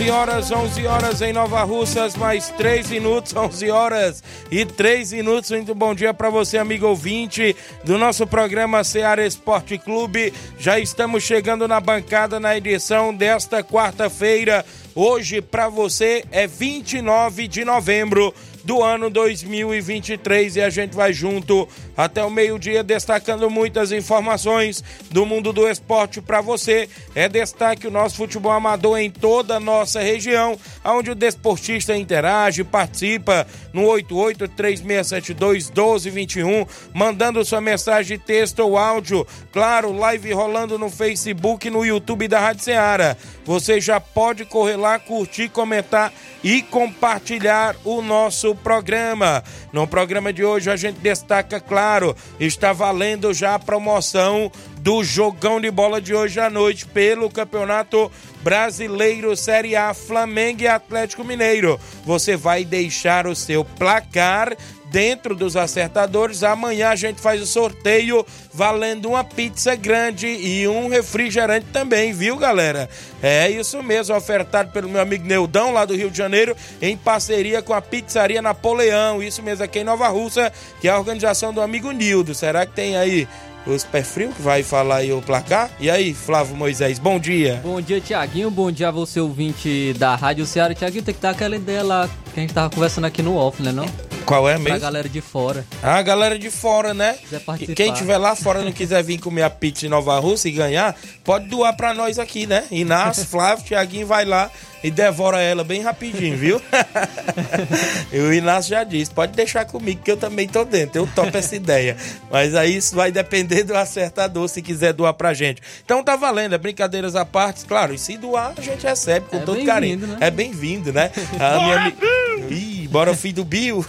11 horas, 11 horas em Nova Russas, mais 3 minutos, 11 horas e 3 minutos. Muito bom dia para você, amigo ouvinte do nosso programa Ceará Esporte Clube. Já estamos chegando na bancada na edição desta quarta-feira. Hoje para você é 29 de novembro do ano 2023 e a gente vai junto até o meio-dia destacando muitas informações do mundo do esporte para você. É destaque o nosso futebol amador em toda a nossa região, onde o desportista interage, participa no 8836721221, mandando sua mensagem texto ou áudio. Claro, live rolando no Facebook e no YouTube da Rádio Ceará. Você já pode correr lá, curtir, comentar e compartilhar o nosso programa. No programa de hoje a gente destaca, claro, está valendo já a promoção do jogão de bola de hoje à noite pelo Campeonato Brasileiro Série A Flamengo e Atlético Mineiro. Você vai deixar o seu placar dentro dos acertadores. Amanhã a gente faz o sorteio valendo uma pizza grande e um refrigerante também, viu, galera? É isso mesmo, ofertado pelo meu amigo Neudão, lá do Rio de Janeiro, em parceria com a Pizzaria Napoleão. Isso mesmo aqui em Nova Russa, que é a organização do amigo Nildo. Será que tem aí os pé frio que vai falar aí o placar. E aí, Flávio Moisés, bom dia. Bom dia, Tiaguinho. Bom dia a você, ouvinte da Rádio Ceará. Tiaguinho, tem que dar aquela ideia lá que a gente tava conversando aqui no off, né não? Qual é mesmo? Pra galera de fora. Ah, a galera de fora, né? Quem tiver lá fora não quiser vir comer a pizza em Nova Rússia e ganhar, pode doar pra nós aqui, né? Inácio, Flávio, Tiaguinho vai lá e devora ela bem rapidinho, viu? e o Inácio já disse, pode deixar comigo que eu também tô dentro, eu topo essa ideia. Mas aí isso vai depender do acertador se quiser doar pra gente. Então tá valendo, é brincadeiras à parte, claro, e se doar a gente recebe com é todo carinho. Né? É bem-vindo, né? A minha... Ih, bora filho do Bill.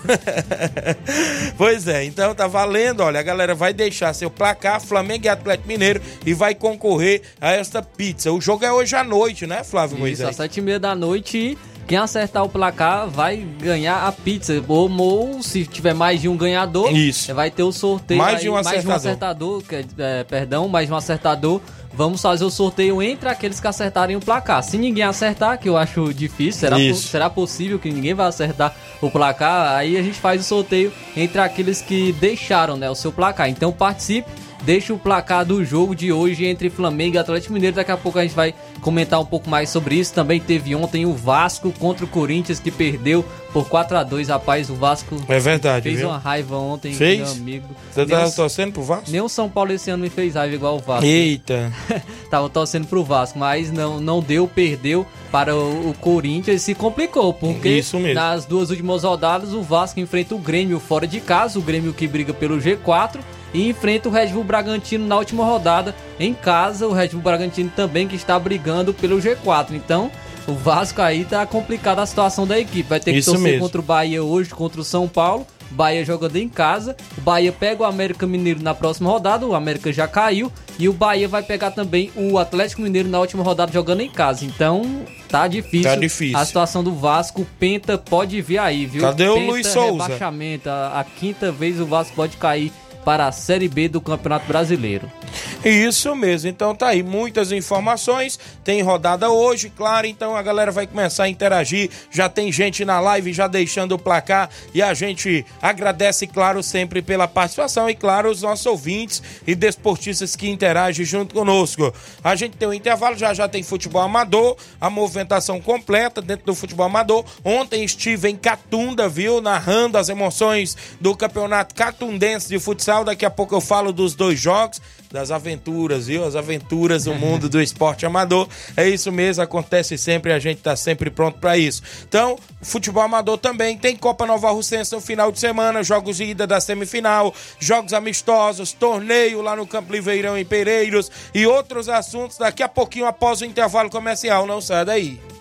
pois é, então tá valendo, olha, a galera vai deixar seu placar Flamengo e Atlético Mineiro e vai concorrer a esta pizza. O jogo é hoje à noite, né, Flávio Isso, Moisés? às sete e meia da noite e quem acertar o placar vai ganhar a pizza. Ou, ou se tiver mais de um ganhador, Isso. vai ter o sorteio. Mais aí, de um acertador. Mais de um acertador, é, perdão, mais de um acertador vamos fazer o sorteio entre aqueles que acertarem o placar. Se ninguém acertar, que eu acho difícil, será, po será possível que ninguém vai acertar o placar? Aí a gente faz o sorteio entre aqueles que deixaram né, o seu placar. Então participe deixa o placar do jogo de hoje entre Flamengo e Atlético Mineiro. Daqui a pouco a gente vai comentar um pouco mais sobre isso. Também teve ontem o Vasco contra o Corinthians que perdeu por 4 a 2 Rapaz, o Vasco é verdade, fez viu? uma raiva ontem, fez? meu amigo. Você tava torcendo pro Vasco? Nem o São Paulo esse ano me fez raiva igual o Vasco. Eita! tava torcendo pro Vasco, mas não, não deu, perdeu para o, o Corinthians e se complicou, porque nas duas últimas rodadas o Vasco enfrenta o Grêmio fora de casa, o Grêmio que briga pelo G4 e enfrenta o Red Bull Bragantino na última rodada em casa. O Red Bull Bragantino também que está brigando pelo G4. Então, o Vasco aí tá complicada a situação da equipe. Vai ter que Isso torcer mesmo. contra o Bahia hoje, contra o São Paulo. Bahia jogando em casa. O Bahia pega o América Mineiro na próxima rodada. O América já caiu. E o Bahia vai pegar também o Atlético Mineiro na última rodada jogando em casa. Então, tá difícil. Tá difícil. A situação do Vasco, Penta pode vir aí, viu? Cadê Penta, o Luiz Souza? Rebaixamento. A, a quinta vez o Vasco pode cair para a Série B do Campeonato Brasileiro. Isso mesmo, então tá aí muitas informações. Tem rodada hoje, claro, então a galera vai começar a interagir. Já tem gente na live já deixando o placar e a gente agradece, claro, sempre pela participação e, claro, os nossos ouvintes e desportistas que interagem junto conosco. A gente tem um intervalo, já já tem futebol amador, a movimentação completa dentro do futebol amador. Ontem estive em Catunda, viu, narrando as emoções do campeonato catundense de futsal. Daqui a pouco eu falo dos dois jogos das aventuras, viu? As aventuras do mundo do esporte amador. É isso mesmo, acontece sempre, a gente tá sempre pronto para isso. Então, futebol amador também tem Copa Nova Russense no final de semana, jogos de ida da semifinal, jogos amistosos, torneio lá no Campo Liveirão em Pereiros e outros assuntos daqui a pouquinho após o intervalo comercial. Não sai daí.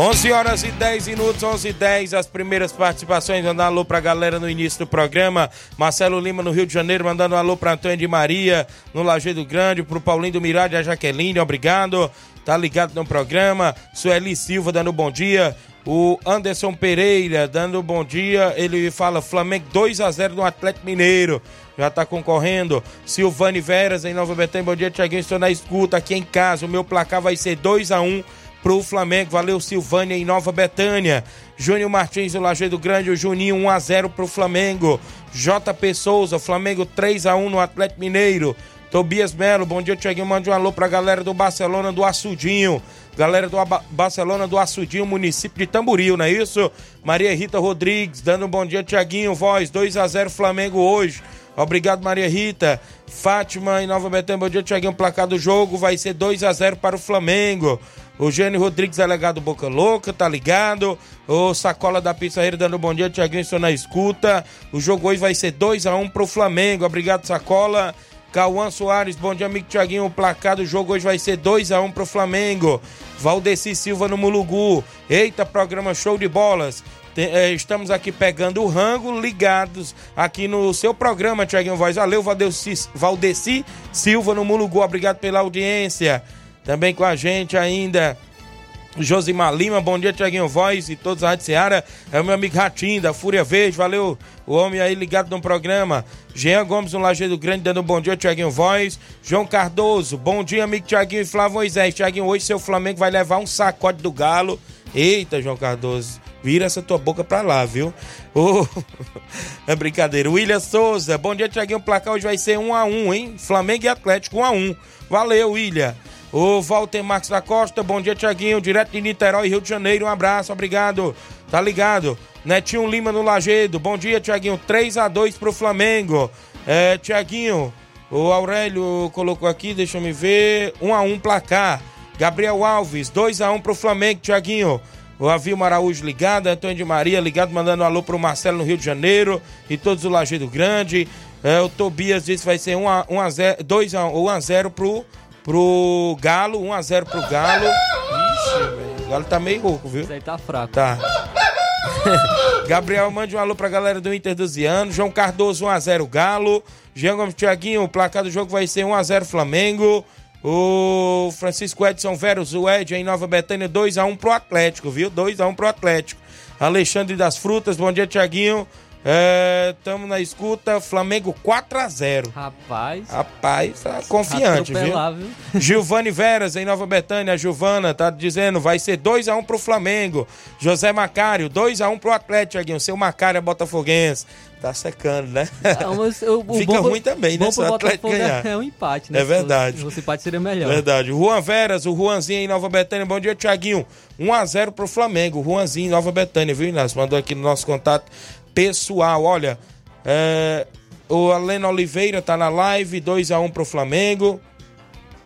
11 horas e 10 minutos, 11 e 10, as primeiras participações, mandando alô pra galera no início do programa. Marcelo Lima no Rio de Janeiro, mandando alô pra Antônio de Maria, no Lajeado Grande, pro Paulinho do Mirade, a Jaqueline, obrigado. Tá ligado no programa. Sueli Silva dando bom dia. O Anderson Pereira dando bom dia. Ele fala Flamengo 2 a 0 no Atlético Mineiro. Já tá concorrendo. Silvane Veras em Nova Betânia. Bom dia, Tiaguinho. Estou na escuta aqui em casa. O meu placar vai ser 2 a 1 pro Flamengo. Valeu, Silvânia em Nova Betânia. Júnior Martins do Lajeado Grande, o Juninho 1 a 0 pro Flamengo. JP Souza, Flamengo 3 a 1 no Atlético Mineiro. Tobias Melo, bom dia, Tiaguinho. Mande um alô pra galera do Barcelona do Açudinho. Galera do Barcelona do Açudinho, município de Tamboril, não é isso? Maria Rita Rodrigues, dando um bom dia, Tiaguinho. Voz 2 a 0 Flamengo hoje. Obrigado, Maria Rita. Fátima em Nova Betânia, bom dia, Tiaguinho. Placar do jogo vai ser 2 a 0 para o Flamengo. O Gênio Rodrigues, delegado Boca Louca, tá ligado? O Sacola da Pizzarreira dando bom dia, Tiaguinho, estou na escuta. O jogo hoje vai ser 2 a 1 pro Flamengo. Obrigado, Sacola. Cauã Soares, bom dia, amigo Tiaguinho. O placar do jogo hoje vai ser 2 a 1 pro Flamengo. Valdeci Silva no Mulugu. Eita, programa show de bolas. É, estamos aqui pegando o rango, ligados aqui no seu programa, Tiaguinho Voz. Valeu, Valdeci Silva no Mulugu. Obrigado pela audiência. Também com a gente ainda Josimar Lima, bom dia, Tiaguinho Voz e todos a Rádio Seara. É o meu amigo Ratinho, da Fúria Verde, valeu o homem aí ligado no programa. Jean Gomes, no Lajeado Grande, dando um bom dia, Tiaguinho Voz. João Cardoso, bom dia, amigo Tiaguinho e Flávio Moisés. Tiaguinho, hoje seu Flamengo vai levar um sacode do Galo. Eita, João Cardoso, vira essa tua boca pra lá, viu? Oh, é brincadeira. William Souza, bom dia, Tiaguinho. O placar hoje vai ser 1 a 1 hein? Flamengo e Atlético 1 a 1 Valeu, William. O Walter Marques da Costa, bom dia, Tiaguinho, direto de Niterói, Rio de Janeiro, um abraço, obrigado, tá ligado? Netinho Lima no Lagedo, bom dia, Tiaguinho, 3 a 2 pro Flamengo. É, Tiaguinho, o Aurélio colocou aqui, deixa eu me ver, 1 a 1 placar. Gabriel Alves, 2 a 1 pro Flamengo, Tiaguinho. O Avilma Araújo ligado, Antônio de Maria ligado, mandando um alô pro Marcelo no Rio de Janeiro e todos do Lagedo Grande. É, o Tobias disse que vai ser 1 a, 1 a 0, 2 a 1 a 0 pro pro Galo, 1x0 pro Galo. Ixi, velho. O Galo tá meio rouco, viu? Isso aí tá fraco. Tá. Gabriel, mande um alô pra galera do Inter dos Iano. João Cardoso, 1x0 Galo. Jean Gomes Thiaguinho, o placar do jogo vai ser 1x0 Flamengo. O Francisco Edson Veros, o Ed em Nova Betânia, 2x1 pro Atlético, viu? 2x1 pro Atlético. Alexandre das Frutas, bom dia, Thiaguinho. Estamos é, na escuta, Flamengo 4x0. Rapaz. Rapaz, tá confiante, viu? viu? Gilvane Veras, em Nova Betânia, a Gilvana tá dizendo, vai ser 2x1 pro Flamengo. José Macário, 2x1 pro Atlético, Seu Macário é botafoguense. Tá secando, né? Não, mas, o, o Fica ruim também, né? Se o Atlético ganhar. É um empate, né? É verdade. O empate seria melhor. Verdade. Juan Veras, o Juanzinho em Nova Betânia. Bom dia, Tiaguinho. 1x0 pro Flamengo. Juanzinho em Nova Betânia, viu, Inácio? Mandou aqui no nosso contato pessoal. Olha, é, o Aleno Oliveira tá na live, 2x1 pro Flamengo.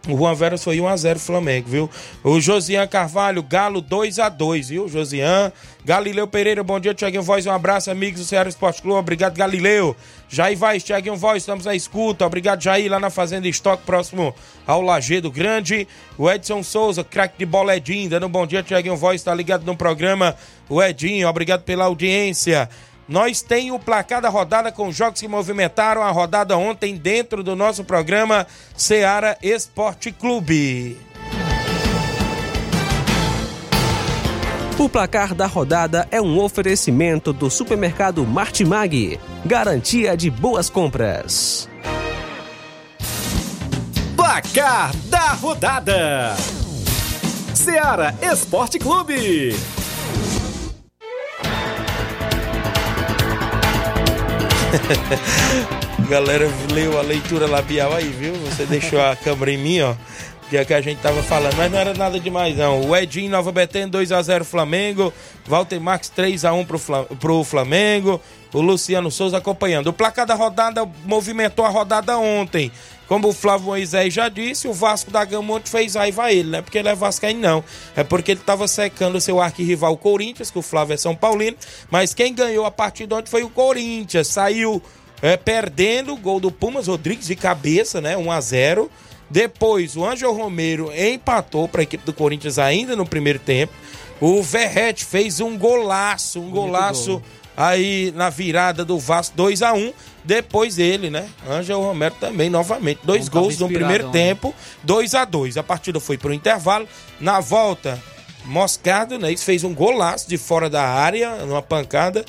O Juan Veras foi 1x0 Flamengo, viu? O Josian Carvalho, Galo 2x2, viu? Josian. Galileu Pereira, bom dia, Tiaguinho Voz. Um abraço, amigos do Ceará Esporte Clube. Obrigado, Galileu. Jair Vaz, Tiaguinho Voz, estamos na escuta. Obrigado, Jair, lá na Fazenda Estoque, próximo ao Lagedo Grande. O Edson Souza, craque de bola Edinho, dando um bom dia, Tiaguinho Voz, está ligado no programa. O Edinho, obrigado pela audiência. Nós tem o placar da rodada com jogos que movimentaram a rodada ontem dentro do nosso programa Seara Esporte Clube. O placar da rodada é um oferecimento do supermercado Martimag, garantia de boas compras. Placar da rodada: Seara Esporte Clube. Galera, leu a leitura labial aí, viu? Você deixou a câmera em mim, ó. Que é que a gente tava falando, mas não era nada demais, não. O Edinho, Nova Betânia, 2x0 Flamengo. Walter Marques, 3x1 pro, Flam pro Flamengo. O Luciano Souza acompanhando. O placar da rodada movimentou a rodada ontem. Como o Flávio Moisés já disse, o Vasco da Gama ontem fez raiva a ele, não é porque ele é vascaíno, não. É porque ele estava secando o seu arquirrival Corinthians, que o Flávio é São Paulino. Mas quem ganhou a partida ontem foi o Corinthians. Saiu é, perdendo o gol do Pumas Rodrigues de cabeça, né? 1 a 0 Depois o Ângelo Romero empatou para a equipe do Corinthians ainda no primeiro tempo. O Verrete fez um golaço, um golaço aí na virada do Vasco 2 a 1 depois ele, né? Ângelo Romero também, novamente. Dois gols no primeiro tempo, 2 a 2 A partida foi para o intervalo. Na volta, Moscardo, né? Isso fez um golaço de fora da área, numa pancada.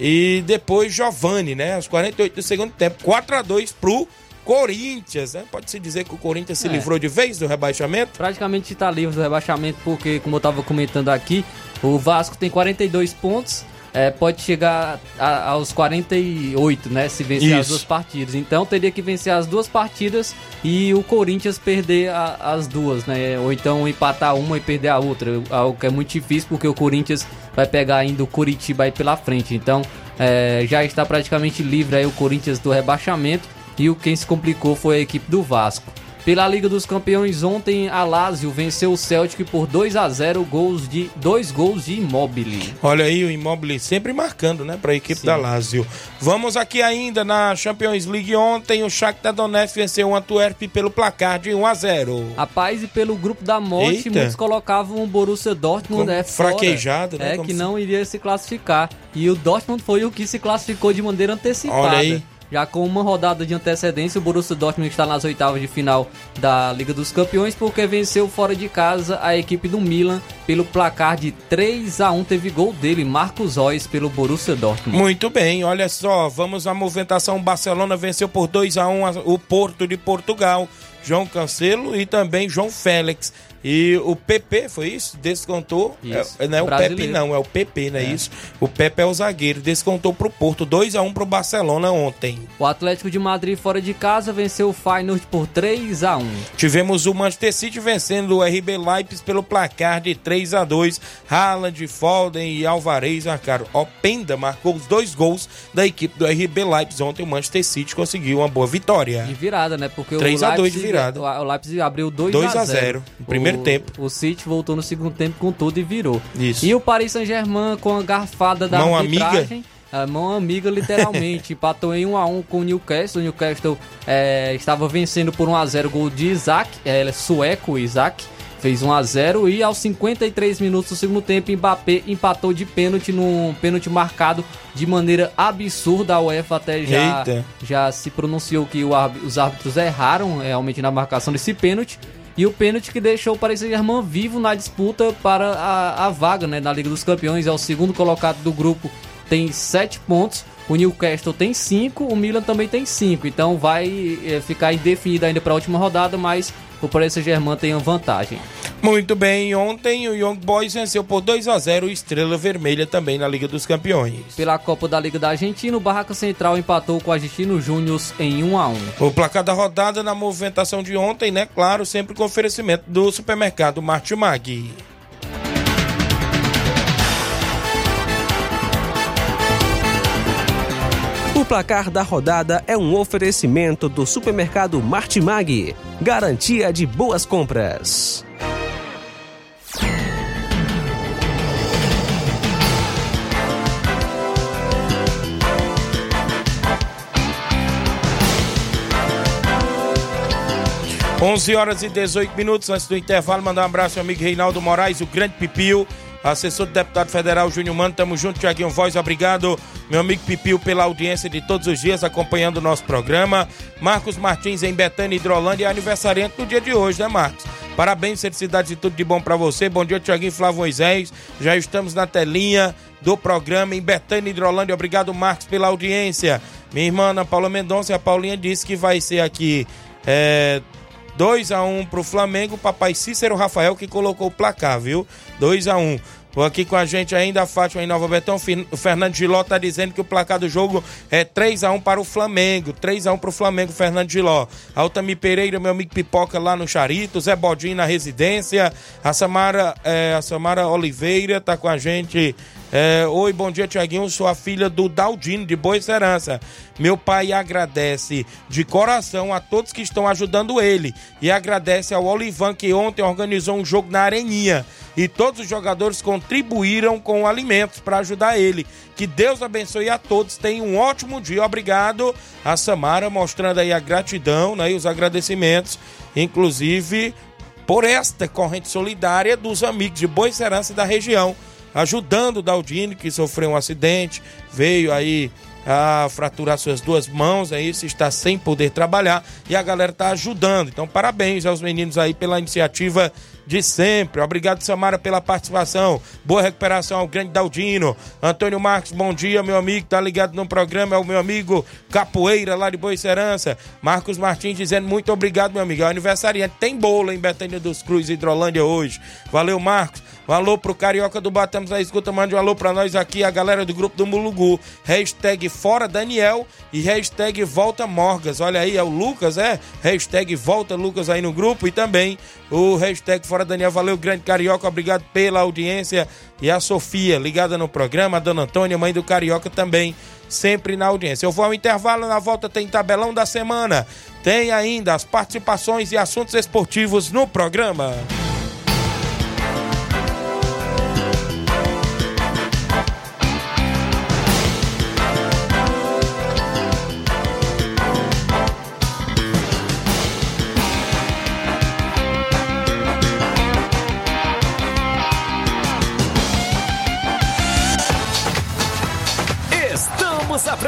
E depois Giovani, né? Aos 48 do segundo tempo, 4 a 2 pro Corinthians, né? Pode-se dizer que o Corinthians se é. livrou de vez do rebaixamento? Praticamente está livre do rebaixamento, porque, como eu estava comentando aqui, o Vasco tem 42 pontos é, pode chegar a, aos 48, né? Se vencer Isso. as duas partidas. Então teria que vencer as duas partidas e o Corinthians perder a, as duas, né? Ou então empatar uma e perder a outra. Algo que é muito difícil porque o Corinthians vai pegar ainda o Curitiba aí pela frente. Então é, já está praticamente livre aí o Corinthians do rebaixamento. E o quem se complicou foi a equipe do Vasco. Pela Liga dos Campeões, ontem a Lazio venceu o Celtic por 2 a 0 gols de dois gols de Immobile. Olha aí o Immobile sempre marcando, né, para a equipe Sim. da Lazio. Vamos aqui ainda na Champions League ontem, o Shakhtar Donetsk venceu o Antwerp pelo placar de 1 a 0. Rapaz, e pelo grupo da morte, Eita. muitos colocavam o Borussia Dortmund é fraquejado, né? É Como que não iria se classificar. E o Dortmund foi o que se classificou de maneira antecipada. Olha aí. Já com uma rodada de antecedência, o Borussia Dortmund está nas oitavas de final da Liga dos Campeões porque venceu fora de casa a equipe do Milan pelo placar de 3 a 1 teve gol dele, Marcos Reus pelo Borussia Dortmund. Muito bem, olha só, vamos à movimentação, Barcelona venceu por 2 a 1 o Porto de Portugal. João Cancelo e também João Félix. E o PP, foi isso? Descontou. Isso. É, não é o Pepe, não, é o PP, não é, é, isso? O Pepe é o zagueiro. Descontou pro Porto. 2x1 pro Barcelona ontem. O Atlético de Madrid fora de casa venceu o Feyenoord por 3x1. Tivemos o Manchester City vencendo o RB Leipzig pelo placar de 3x2. Haaland, Foden e Alvarez marcaram. Openda marcou os dois gols da equipe do RB Leipzig. Ontem o Manchester City conseguiu uma boa vitória. De virada, né? Porque 3 o Leipzig, de virada. O Leipzig abriu 2x0. No primeiro primeiro tempo. O City voltou no segundo tempo com tudo e virou. Isso. E o Paris Saint-Germain com a garfada da mão arbitragem. Amiga. A mão amiga, literalmente. empatou em 1 a 1 com o Newcastle. O Newcastle é, estava vencendo por 1 a 0 gol de Isaac, é, sueco Isaac. Fez 1 a 0 e aos 53 minutos do segundo tempo, Mbappé empatou de pênalti num pênalti marcado de maneira absurda. A UEFA até já, já se pronunciou que o, os árbitros erraram realmente na marcação desse pênalti. E o pênalti que deixou o Paris Saint-Germain vivo na disputa para a, a vaga né, na Liga dos Campeões. É o segundo colocado do grupo, tem 7 pontos. O Newcastle tem 5, o Milan também tem 5. Então vai é, ficar indefinido ainda para a última rodada, mas o Paris Saint-Germain tem uma vantagem. Muito bem, ontem o Young Boys venceu por 2 a 0 o Estrela Vermelha também na Liga dos Campeões. Pela Copa da Liga da Argentina, o Barraca Central empatou com o Argentino Júnior em 1 a 1. O placar da rodada na movimentação de ontem, né? Claro, sempre com oferecimento do supermercado Martimag. Placar da rodada é um oferecimento do supermercado Martimag, garantia de boas compras. Onze horas e 18 minutos antes do intervalo, mandar um abraço ao amigo Reinaldo Moraes, o grande Pipio, assessor do deputado federal Júnior Mano, tamo junto, Tiaguinho Voz, obrigado, meu amigo Pipio, pela audiência de todos os dias, acompanhando o nosso programa. Marcos Martins, em Betânia, Hidrolândia, é aniversariante no dia de hoje, né, Marcos? Parabéns, felicidades e tudo de bom para você. Bom dia, Tiaguinho Flávio Moisés. Já estamos na telinha do programa em Betânia, Hidrolândia. Obrigado, Marcos, pela audiência. Minha irmã Ana Paula Mendonça, a Paulinha disse que vai ser aqui é, 2 a 1 pro Flamengo. Papai Cícero Rafael que colocou o placar, viu? 2 a 1 Aqui com a gente ainda a Fátima em Nova Betão. O Fernando Giló tá dizendo que o placar do jogo é 3 x 1 para o Flamengo. 3 x 1 para o Flamengo, Fernando Giló. Altami Pereira, meu amigo Pipoca lá no Charito. Zé Bodinho na residência. A Samara, é, a Samara Oliveira tá com a gente é, Oi, bom dia, Tiaguinho. Sou a filha do Daldino, de Boa Esperança. Meu pai agradece de coração a todos que estão ajudando ele. E agradece ao Olivan, que ontem organizou um jogo na Areninha. E todos os jogadores contribuíram com alimentos para ajudar ele. Que Deus abençoe a todos. Tenham um ótimo dia. Obrigado. A Samara mostrando aí a gratidão né, e os agradecimentos, inclusive por esta corrente solidária dos amigos de Boa Esperança da região ajudando o Daldino, que sofreu um acidente, veio aí a fraturar suas duas mãos, aí se está sem poder trabalhar e a galera está ajudando. Então, parabéns aos meninos aí pela iniciativa de sempre. Obrigado, Samara, pela participação. Boa recuperação ao grande Daldino. Antônio Marques, bom dia, meu amigo. Tá ligado no programa, é o meu amigo Capoeira, lá de Boa Serança. Marcos Martins dizendo muito obrigado, meu amigo. É aniversariante. Tem bolo em Betânia dos Cruz, Hidrolândia hoje. Valeu, Marcos. Um alô pro Carioca do Batamos na escuta, mande um alô pra nós aqui, a galera do grupo do Mulugu. Hashtag Fora Daniel e hashtag Volta Morgas. Olha aí, é o Lucas, é? Hashtag Volta Lucas aí no grupo e também o hashtag Fora Daniel. Valeu, grande Carioca, obrigado pela audiência. E a Sofia, ligada no programa, a Dona Antônia, mãe do Carioca também, sempre na audiência. Eu vou ao intervalo, na volta tem tabelão da semana. Tem ainda as participações e assuntos esportivos no programa.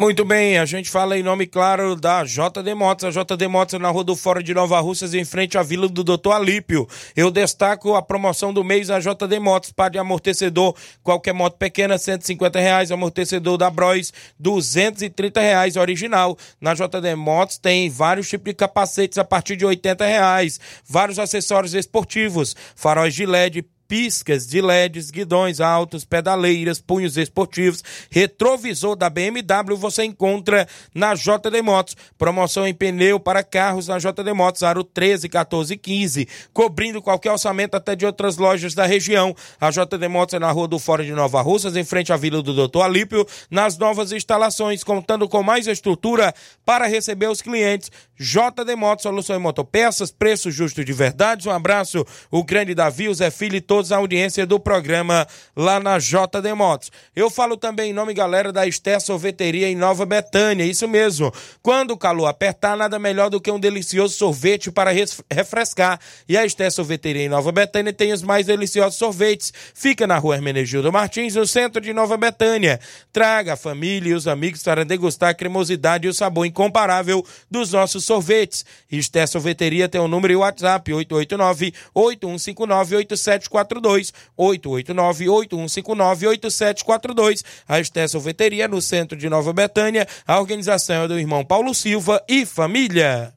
Muito bem, a gente fala em nome, claro, da JD Motos. A JD Motos é na Rua do Fora de Nova Russas, em frente à Vila do Doutor Alípio. Eu destaco a promoção do mês da JD Motos. Par de amortecedor, qualquer moto pequena, 150 reais. Amortecedor da Bros, 230 reais, original. Na JD Motos tem vários tipos de capacetes a partir de 80 reais. Vários acessórios esportivos, faróis de LED, piscas de LEDs, guidões altos, pedaleiras, punhos esportivos, retrovisor da BMW você encontra na JD Motos. Promoção em pneu para carros na JD Motos, aro 13, 14 e 15, cobrindo qualquer orçamento até de outras lojas da região. A JD Motos é na Rua do Fora de Nova Russas, em frente à Vila do Doutor Alípio, nas novas instalações, contando com mais estrutura para receber os clientes. JD Motos, solução em motopeças, preço justo de verdade. Um abraço, o grande Davi, o Zé Filho e todos a audiência do programa lá na JD Motos. Eu falo também em nome, galera, da Esté Sorveteria em Nova Betânia, isso mesmo. Quando o calor apertar, nada melhor do que um delicioso sorvete para refrescar. E a Esté Sorveteria em Nova Betânia tem os mais deliciosos sorvetes. Fica na rua Hermenegildo Martins, no centro de Nova Betânia. Traga a família e os amigos para degustar a cremosidade e o sabor incomparável dos nossos sorvetes. Esté Sorveteria tem o um número e o WhatsApp 889 8159 8742 889-8159-8742. A Esté Sorveteria no centro de Nova Betânia. A organização é do irmão Paulo Silva e família.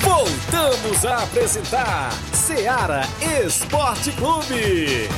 Voltamos a apresentar Seara Esporte Clube.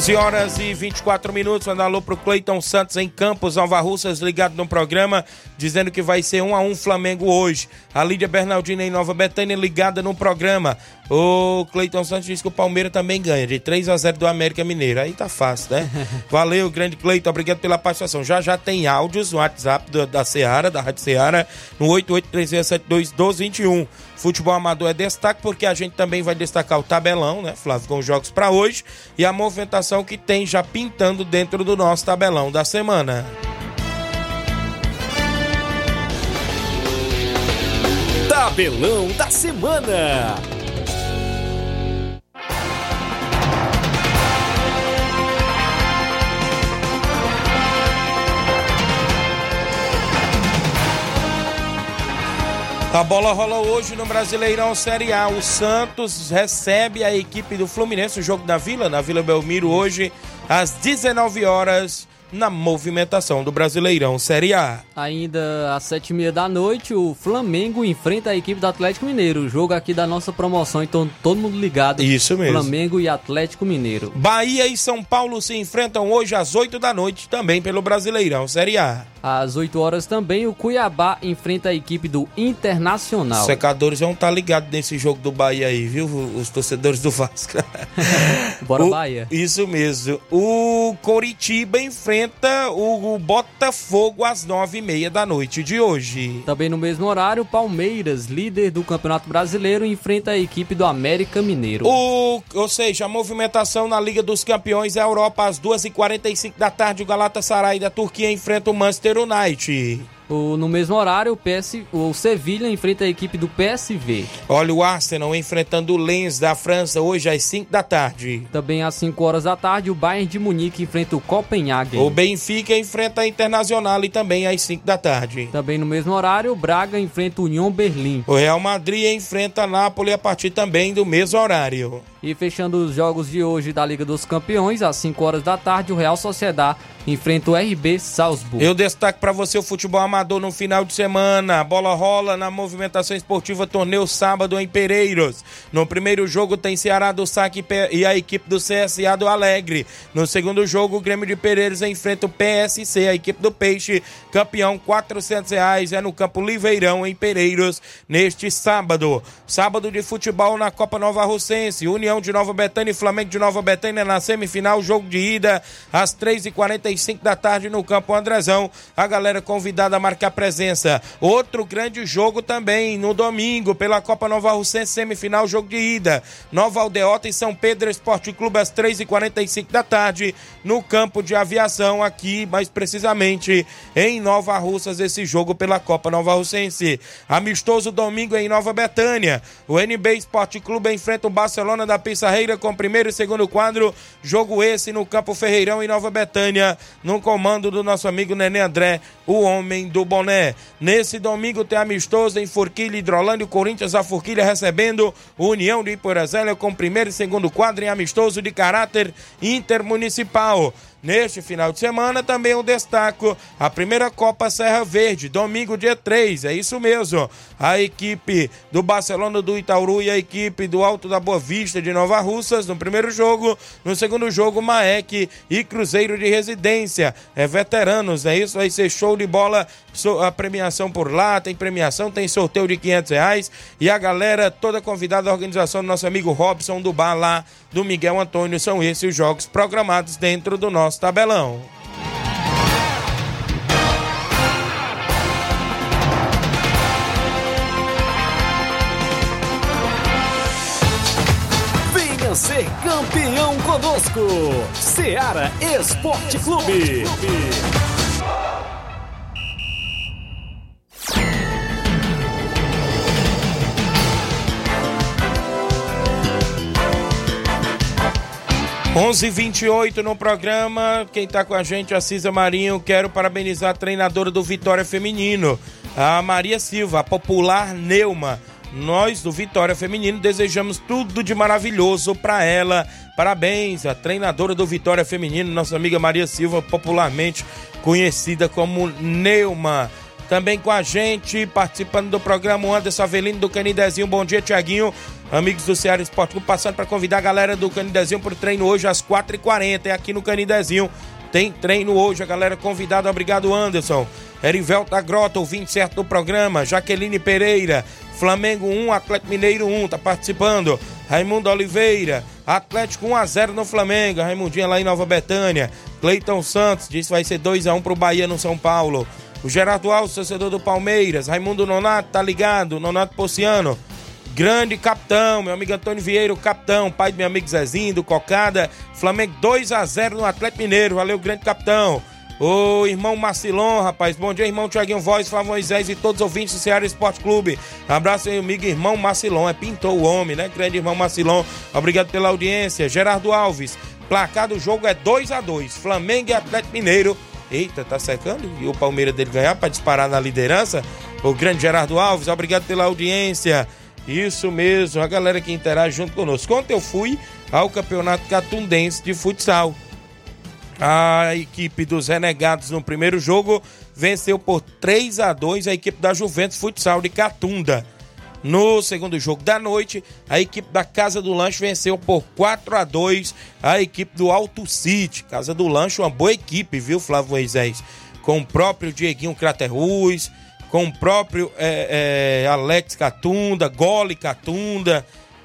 11 horas e 24 minutos, manda alô pro Cleiton Santos em Campos, Nova Russas, ligado no programa, dizendo que vai ser um a um Flamengo hoje. A Lídia Bernardina em Nova Betânia ligada no programa. O Cleiton Santos diz que o Palmeiras também ganha, de 3 a 0 do América Mineiro. Aí tá fácil, né? Valeu, grande Cleiton, obrigado pela participação. Já já tem áudios no WhatsApp do, da Seara, da Rádio Seara, no 8836721221. Futebol amador é destaque porque a gente também vai destacar o tabelão, né, Flávio, com os jogos para hoje e a movimentação que tem já pintando dentro do nosso tabelão da semana. Tabelão da semana. 'A bola rola hoje no Brasileirão Série A. O Santos recebe a equipe do Fluminense, o jogo da Vila, na Vila Belmiro, hoje, às 19 horas na movimentação do Brasileirão Série A. Ainda às sete e meia da noite, o Flamengo enfrenta a equipe do Atlético Mineiro. O jogo aqui da nossa promoção, então todo mundo ligado. Isso mesmo. Flamengo e Atlético Mineiro. Bahia e São Paulo se enfrentam hoje às 8 da noite, também pelo Brasileirão Série A. Às 8 horas também, o Cuiabá enfrenta a equipe do Internacional. Os secadores vão estar ligados nesse jogo do Bahia aí, viu? Os torcedores do Vasco. Bora, o, Bahia. Isso mesmo. O Coritiba enfrenta o, o Botafogo às 9 e meia da noite de hoje. Também no mesmo horário, Palmeiras, líder do Campeonato Brasileiro, enfrenta a equipe do América Mineiro. O, ou seja, a movimentação na Liga dos Campeões da Europa às 2h45 da tarde, o Galatasaray da Turquia enfrenta o Manchester United. O, no mesmo horário, o, PS, o Sevilha enfrenta a equipe do PSV. Olha o Arsenal enfrentando o Lens da França hoje às 5 da tarde. Também às 5 horas da tarde, o Bayern de Munique enfrenta o Copenhagen. O Benfica enfrenta a Internacional e também às 5 da tarde. Também no mesmo horário, o Braga enfrenta o Union Berlim. O Real Madrid enfrenta a Napoli a partir também do mesmo horário. E fechando os jogos de hoje da Liga dos Campeões, às 5 horas da tarde, o Real Sociedad enfrenta o RB Salzburg. Eu destaco para você o futebol amador no final de semana. Bola rola na movimentação esportiva torneio sábado em Pereiros. No primeiro jogo tem Ceará do Saque e a equipe do CSA do Alegre. No segundo jogo, o Grêmio de Pereiros enfrenta o PSC, a equipe do Peixe, campeão 400 reais, é no Campo Liveirão em Pereiros neste sábado. Sábado de futebol na Copa Nova Russense, União de Nova Betânia e Flamengo de Nova Betânia na semifinal, jogo de ida às 3h45 5 da tarde no Campo Andrezão. A galera convidada a marcar presença. Outro grande jogo também no domingo pela Copa Nova Russense, semifinal, jogo de ida. Nova Aldeota e São Pedro Esporte Clube às 3h45 da tarde no campo de aviação, aqui mais precisamente em Nova Russas, esse jogo pela Copa Nova Russense. Amistoso domingo em Nova Betânia. O NB Esporte Clube enfrenta o Barcelona da Pissarreira com primeiro e segundo quadro. Jogo esse no Campo Ferreirão em Nova Betânia no comando do nosso amigo Nenê André, o homem do boné. Nesse domingo tem amistoso em Forquilha, Hidrolândia, Corinthians, a Forquilha recebendo União de Iporazélia com primeiro e segundo quadro em amistoso de caráter intermunicipal. Neste final de semana também eu destaco a primeira Copa Serra Verde, domingo dia 3, é isso mesmo. A equipe do Barcelona do Itaúru e a equipe do Alto da Boa Vista de Nova Russas no primeiro jogo, no segundo jogo Maek e Cruzeiro de Residência. É veteranos, é isso, vai ser show de bola, a premiação por lá, tem premiação, tem sorteio de 500 reais e a galera toda convidada à organização do nosso amigo Robson do Bar lá do Miguel Antônio, são esses os jogos programados dentro do nosso nosso tabelão. Venha ser campeão conosco, Seara Esporte Clube. 11:28 no programa. Quem está com a gente a Cisa Marinho. Quero parabenizar a treinadora do Vitória Feminino, a Maria Silva, a popular Neuma. Nós do Vitória Feminino desejamos tudo de maravilhoso para ela. Parabéns, a treinadora do Vitória Feminino, nossa amiga Maria Silva, popularmente conhecida como Neuma. Também com a gente, participando do programa, o Anderson Avelino do Canidezinho. Bom dia, Tiaguinho. Amigos do Ceará Esporte Clube, passando para convidar a galera do Canidezinho para o treino hoje às 4h40. É aqui no Canidezinho. Tem treino hoje, a galera convidada. Obrigado, Anderson. Erivelto da Grota, ouvinte certo do programa. Jaqueline Pereira, Flamengo 1, Atlético Mineiro 1, tá participando. Raimundo Oliveira, Atlético 1 a 0 no Flamengo. Raimundinha lá em Nova Betânia. Cleiton Santos disse que vai ser 2 a 1 pro Bahia no São Paulo. O Gerardo Alves, torcedor do Palmeiras. Raimundo Nonato, tá ligado? Nonato Pociano. Grande capitão, meu amigo Antônio Vieira, o capitão, pai do meu amigo Zezinho, do Cocada. Flamengo 2 a 0 no Atlético Mineiro. Valeu, grande capitão. Ô irmão Marcilon, rapaz. Bom dia, irmão Tiaguinho Voz, Flávio Moisés e todos os ouvintes do Ceará Esporte Clube. Abraço aí, amigo irmão Marcilon. É pintou o homem, né? Grande irmão Marcilon. Obrigado pela audiência. Gerardo Alves. Placar do jogo é 2 a 2 Flamengo e Atlético Mineiro. Eita, tá secando? E o Palmeiras dele ganhar para disparar na liderança? O grande Gerardo Alves, obrigado pela audiência. Isso mesmo, a galera que interage junto conosco. Ontem eu fui ao Campeonato Catundense de Futsal. A equipe dos Renegados no primeiro jogo venceu por 3 a 2 a equipe da Juventus Futsal de Catunda. No segundo jogo da noite, a equipe da Casa do Lanche venceu por 4 a 2 a equipe do Alto City. Casa do Lanche, uma boa equipe, viu, Flávio Moisés? Com o próprio Dieguinho Craterruz, com o próprio é, é, Alex Catunda, Gole Catunda,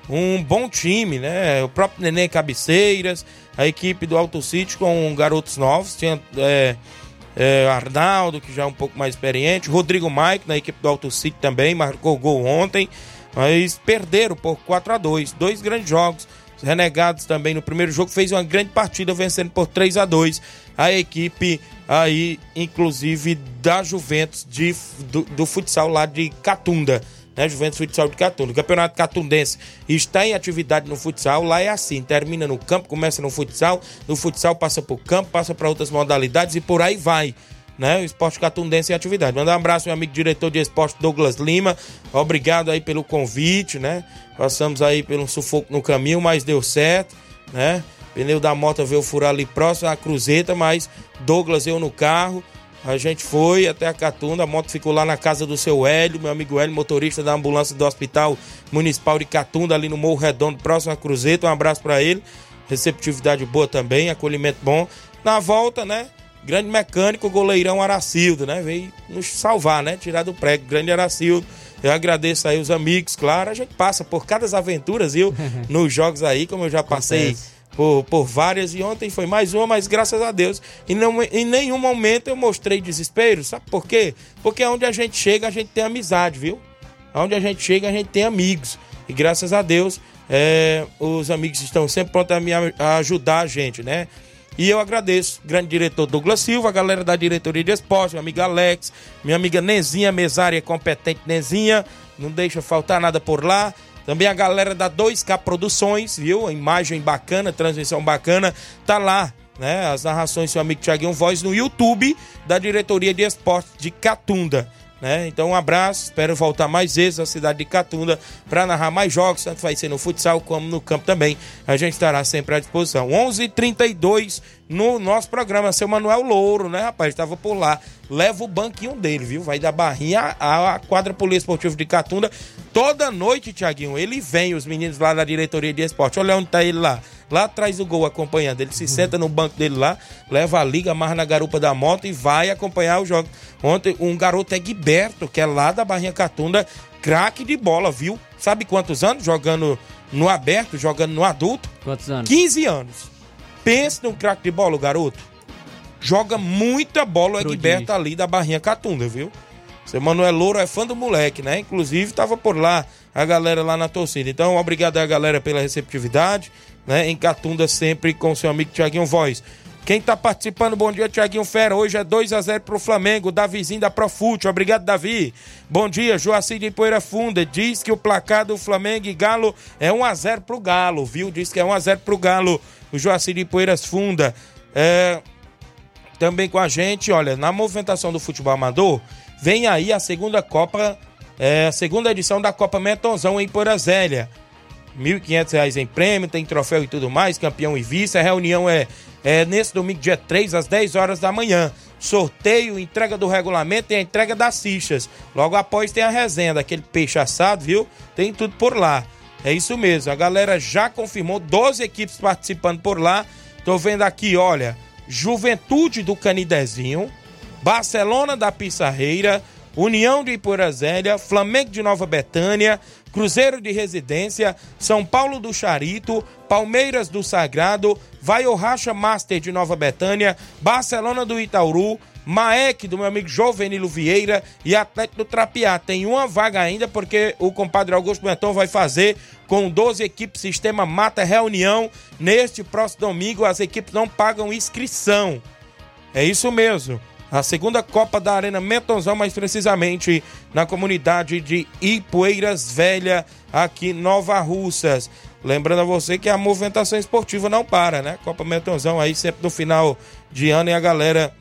um bom time, né? O próprio Neném Cabeceiras, a equipe do Alto City com garotos novos, tinha é, é, Arnaldo, que já é um pouco mais experiente, Rodrigo Mike, na equipe do Alto City também, marcou gol ontem, mas perderam por 4 a 2 dois grandes jogos. Os Renegados também no primeiro jogo fez uma grande partida, vencendo por 3 a 2 a equipe aí, inclusive, da Juventus de, do, do futsal lá de Catunda. Né, Juventus Futsal de Catunda. O Campeonato Catundense está em atividade no futsal. Lá é assim: termina no campo, começa no futsal, no futsal passa para o campo, passa para outras modalidades e por aí vai. né? O esporte catundense em atividade. Mandar um abraço, meu amigo diretor de esporte Douglas Lima. Obrigado aí pelo convite, né? Passamos aí pelo sufoco no caminho, mas deu certo, né? Pneu da moto veio furar ali próximo à cruzeta, mas Douglas eu no carro. A gente foi até a Catunda, a moto ficou lá na casa do seu Hélio, meu amigo Hélio, motorista da ambulância do Hospital Municipal de Catunda, ali no Morro Redondo, próximo à Cruzeta. Um abraço para ele. Receptividade boa também, acolhimento bom. Na volta, né? Grande mecânico, goleirão Aracildo, né? Veio nos salvar, né? Tirar do prego. Grande Aracildo. Eu agradeço aí os amigos, claro. A gente passa por cada aventuras, viu? Nos jogos aí, como eu já passei por, por várias. E ontem foi mais uma, mas graças a Deus. E não, em nenhum momento eu mostrei desespero. Sabe por quê? Porque onde a gente chega, a gente tem amizade, viu? Onde a gente chega, a gente tem amigos. E graças a Deus, é, os amigos estão sempre prontos a, me, a ajudar a gente, né? E eu agradeço, grande diretor Douglas Silva, a galera da diretoria de esporte, meu amigo Alex, minha amiga Nezinha, mesária competente Nezinha, não deixa faltar nada por lá. Também a galera da 2K Produções, viu? A imagem bacana, transmissão bacana, tá lá, né? As narrações seu amigo Thiaguinho Voz no YouTube da diretoria de esporte de Catunda. Né? Então, um abraço, espero voltar mais vezes à cidade de Catunda para narrar mais jogos, tanto vai ser no futsal como no campo também. A gente estará sempre à disposição. 11:32 h 32 no nosso programa, seu Manuel Louro, né, rapaz? Estava por lá. Leva o banquinho dele, viu? Vai da barrinha à quadra polícia esportiva de Catunda. Toda noite, Tiaguinho, ele vem, os meninos lá da diretoria de esporte. Olha onde tá ele lá. Lá atrás do gol acompanhando. Ele se senta no banco dele lá, leva a liga, amarra na garupa da moto e vai acompanhar o jogo. Ontem, um garoto é Guiberto, que é lá da Barrinha Catunda, craque de bola, viu? Sabe quantos anos jogando no aberto, jogando no adulto? Quantos anos? 15 anos. Pensa num craque de bola, o garoto. Joga muita bola o Egberto ali da Barrinha Catunda, viu? Seu Manuel Louro é fã do moleque, né? Inclusive tava por lá a galera lá na torcida. Então, obrigado a galera pela receptividade, né? Em Catunda sempre com seu amigo Tiaguinho Voz. Quem tá participando, bom dia, Tiaguinho Fera. Hoje é 2 a 0 pro Flamengo, Davizinho da Profute. Obrigado, Davi. Bom dia, Joacir de Poeira Funda. Diz que o placar do Flamengo e Galo é 1 a 0 pro Galo, viu? Diz que é 1 a 0 pro Galo o Joacir de Poeiras Funda. É, também com a gente, olha, na movimentação do futebol amador, vem aí a segunda Copa, é, a segunda edição da Copa Metonzão em Porazélia. R$ 1.500 em prêmio, tem troféu e tudo mais, campeão e vice. A reunião é, é nesse domingo, dia 3, às 10 horas da manhã. Sorteio, entrega do regulamento e a entrega das fichas. Logo após tem a resenha daquele peixe assado, viu? Tem tudo por lá. É isso mesmo, a galera já confirmou 12 equipes participando por lá. Tô vendo aqui, olha, Juventude do Canidezinho, Barcelona da Pissarreira, União de Iporazélia, Flamengo de Nova Betânia, Cruzeiro de Residência, São Paulo do Charito, Palmeiras do Sagrado, Vai o Racha Master de Nova Betânia, Barcelona do Itauru, Maek, do meu amigo Jovenilo Vieira e Atlético do Trapiá. Tem uma vaga ainda porque o compadre Augusto Benton vai fazer com 12 equipes Sistema Mata Reunião. Neste próximo domingo, as equipes não pagam inscrição. É isso mesmo. A segunda Copa da Arena Metonzão, mais precisamente na comunidade de Ipueiras Velha, aqui Nova Russas. Lembrando a você que a movimentação esportiva não para, né? Copa Metonzão aí sempre no final de ano e a galera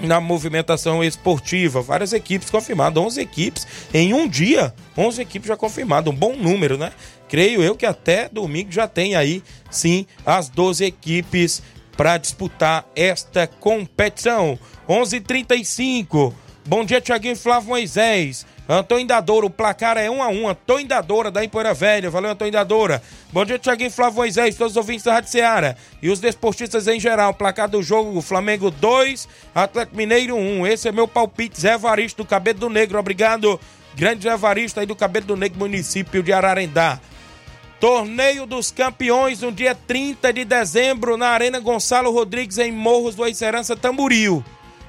na movimentação esportiva. Várias equipes confirmadas, 11 equipes em um dia. 11 equipes já confirmadas, um bom número, né? Creio eu que até domingo já tem aí, sim, as 12 equipes para disputar esta competição. 11:35. Bom dia, Tiaguinho Flávio Moisés. Antônio Dadora, o placar é 1 a 1 Antônio Dadora, da Empoeira Velha. Valeu, Antônio Dadora. Bom dia, Tiaguinho Flávio Moisés, todos os ouvintes da Rádio Ceará e os desportistas em geral. Placar do jogo, Flamengo 2, Atlético Mineiro 1. Esse é meu palpite, Zé Varisto, do Cabelo do Negro. Obrigado, grande Zé Varisto aí do Cabelo do Negro, município de Ararendá. Torneio dos Campeões no dia 30 de dezembro na Arena Gonçalo Rodrigues em Morros do Eicerança Tamburil.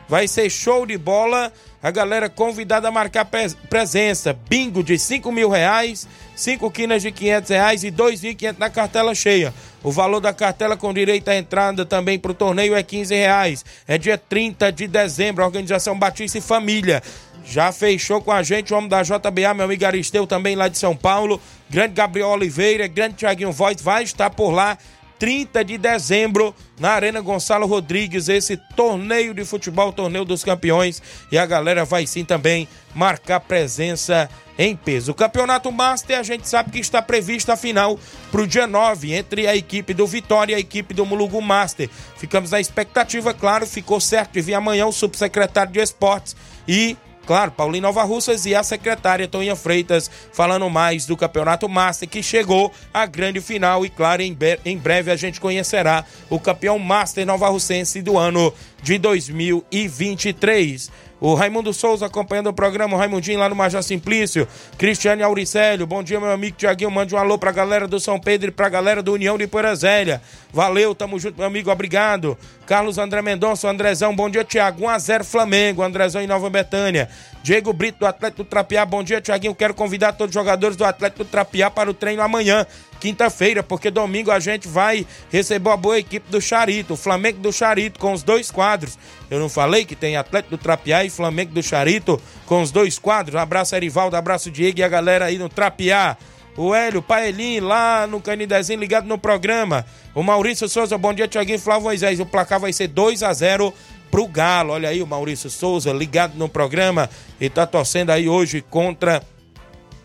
Vai ser show de bola. A galera convidada a marcar presença. Bingo de 5 mil reais, 5 quinas de 500 reais e 2.500 na cartela cheia. O valor da cartela com direito à entrada também para o torneio é 15 reais. É dia 30 de dezembro. Organização Batista e Família. Já fechou com a gente o homem da JBA, meu amigo Aristeu, também lá de São Paulo. Grande Gabriel Oliveira, grande Tiaguinho Voz, vai estar por lá 30 de dezembro, na Arena Gonçalo Rodrigues, esse torneio de futebol, torneio dos campeões. E a galera vai sim também marcar presença em peso. O Campeonato Master, a gente sabe que está prevista a final para o dia 9, entre a equipe do Vitória e a equipe do Mulugu Master. Ficamos na expectativa, claro, ficou certo de vir amanhã o subsecretário de Esportes e Claro, Paulinho Nova Russas e a secretária Toninha Freitas falando mais do Campeonato Master que chegou à grande final e, claro, em, em breve a gente conhecerá o campeão Master Nova Russense do ano de 2023. O Raimundo Souza acompanhando o programa, o Raimundinho lá no Major Simplício. Cristiane Auricélio, bom dia, meu amigo Tiaguinho. Mande um alô pra galera do São Pedro e pra galera do União de Porazélia. Valeu, tamo junto, meu amigo, obrigado. Carlos André Mendonça, Andrezão, bom dia, Tiago. 1x0 Flamengo, Andrezão em Nova Betânia. Diego Brito, do Atlético do Trapiá, bom dia, Tiaguinho. Quero convidar todos os jogadores do Atlético do Trapiá para o treino amanhã quinta-feira, porque domingo a gente vai receber a boa equipe do Charito, o Flamengo do Charito, com os dois quadros. Eu não falei que tem Atlético do Trapiá e Flamengo do Charito com os dois quadros. Abraço, Erivaldo, abraço, Diego e a galera aí no Trapiá. O Hélio, Paelinho lá no Canidezinho ligado no programa. O Maurício Souza, bom dia, Tiaguinho Flávio Moisés. O placar vai ser 2 a 0 pro Galo. Olha aí o Maurício Souza ligado no programa e tá torcendo aí hoje contra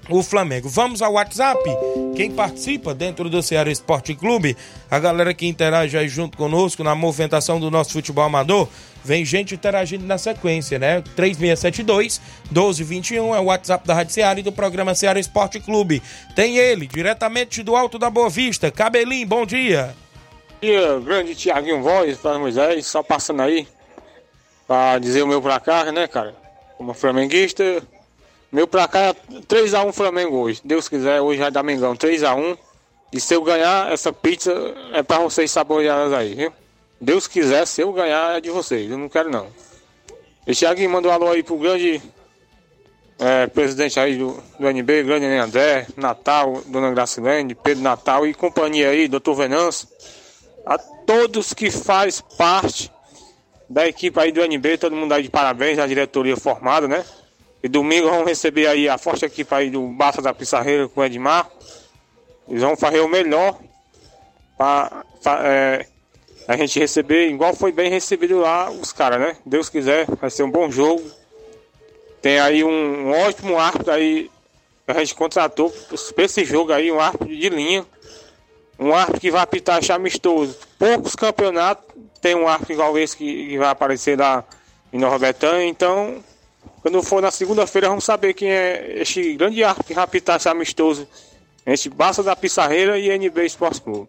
o Flamengo. Vamos ao WhatsApp. Quem participa dentro do Ceará Esporte Clube, a galera que interage aí junto conosco na movimentação do nosso futebol amador, vem gente interagindo na sequência, né? 3672 1221 é o WhatsApp da Rádio Ceará e do programa Ceará Esporte Clube. Tem ele, diretamente do Alto da Boa Vista, Cabelinho, bom dia. Bom dia, grande Tiaguinho Voz, para Moisés, só passando aí para dizer o meu placar, né, cara? Como flamenguista, meu placar é 3x1 Flamengo hoje. Deus quiser, hoje vai dar Mengão 3x1. E se eu ganhar, essa pizza é para vocês saborearem aí, viu? Deus quiser, se eu ganhar, é de vocês. Eu não quero não. E Thiago mandou um alô aí pro grande é, presidente aí do, do NB, grande André, Natal, Dona Gracilene, Pedro Natal e companhia aí, doutor Venâncio. A todos que faz parte da equipe aí do NB, todo mundo aí de parabéns, a diretoria formada, né? E domingo vamos receber aí a forte equipe aí do Basta da Pissarreira com o Edmar. Eles vão fazer o melhor para é, a gente receber, igual foi bem recebido lá os caras, né? Deus quiser, vai ser um bom jogo. Tem aí um, um ótimo árbitro aí a gente contratou para esse jogo aí, um árbitro de linha. Um árbitro que vai apitar amistoso. Poucos campeonatos tem um árbitro igual esse que, que vai aparecer lá em Nova Betânia, então quando for na segunda-feira, vamos saber quem é este grande arco que rapitasse esse amistoso entre Bassa da Pissarreira e NB Esporte Clube.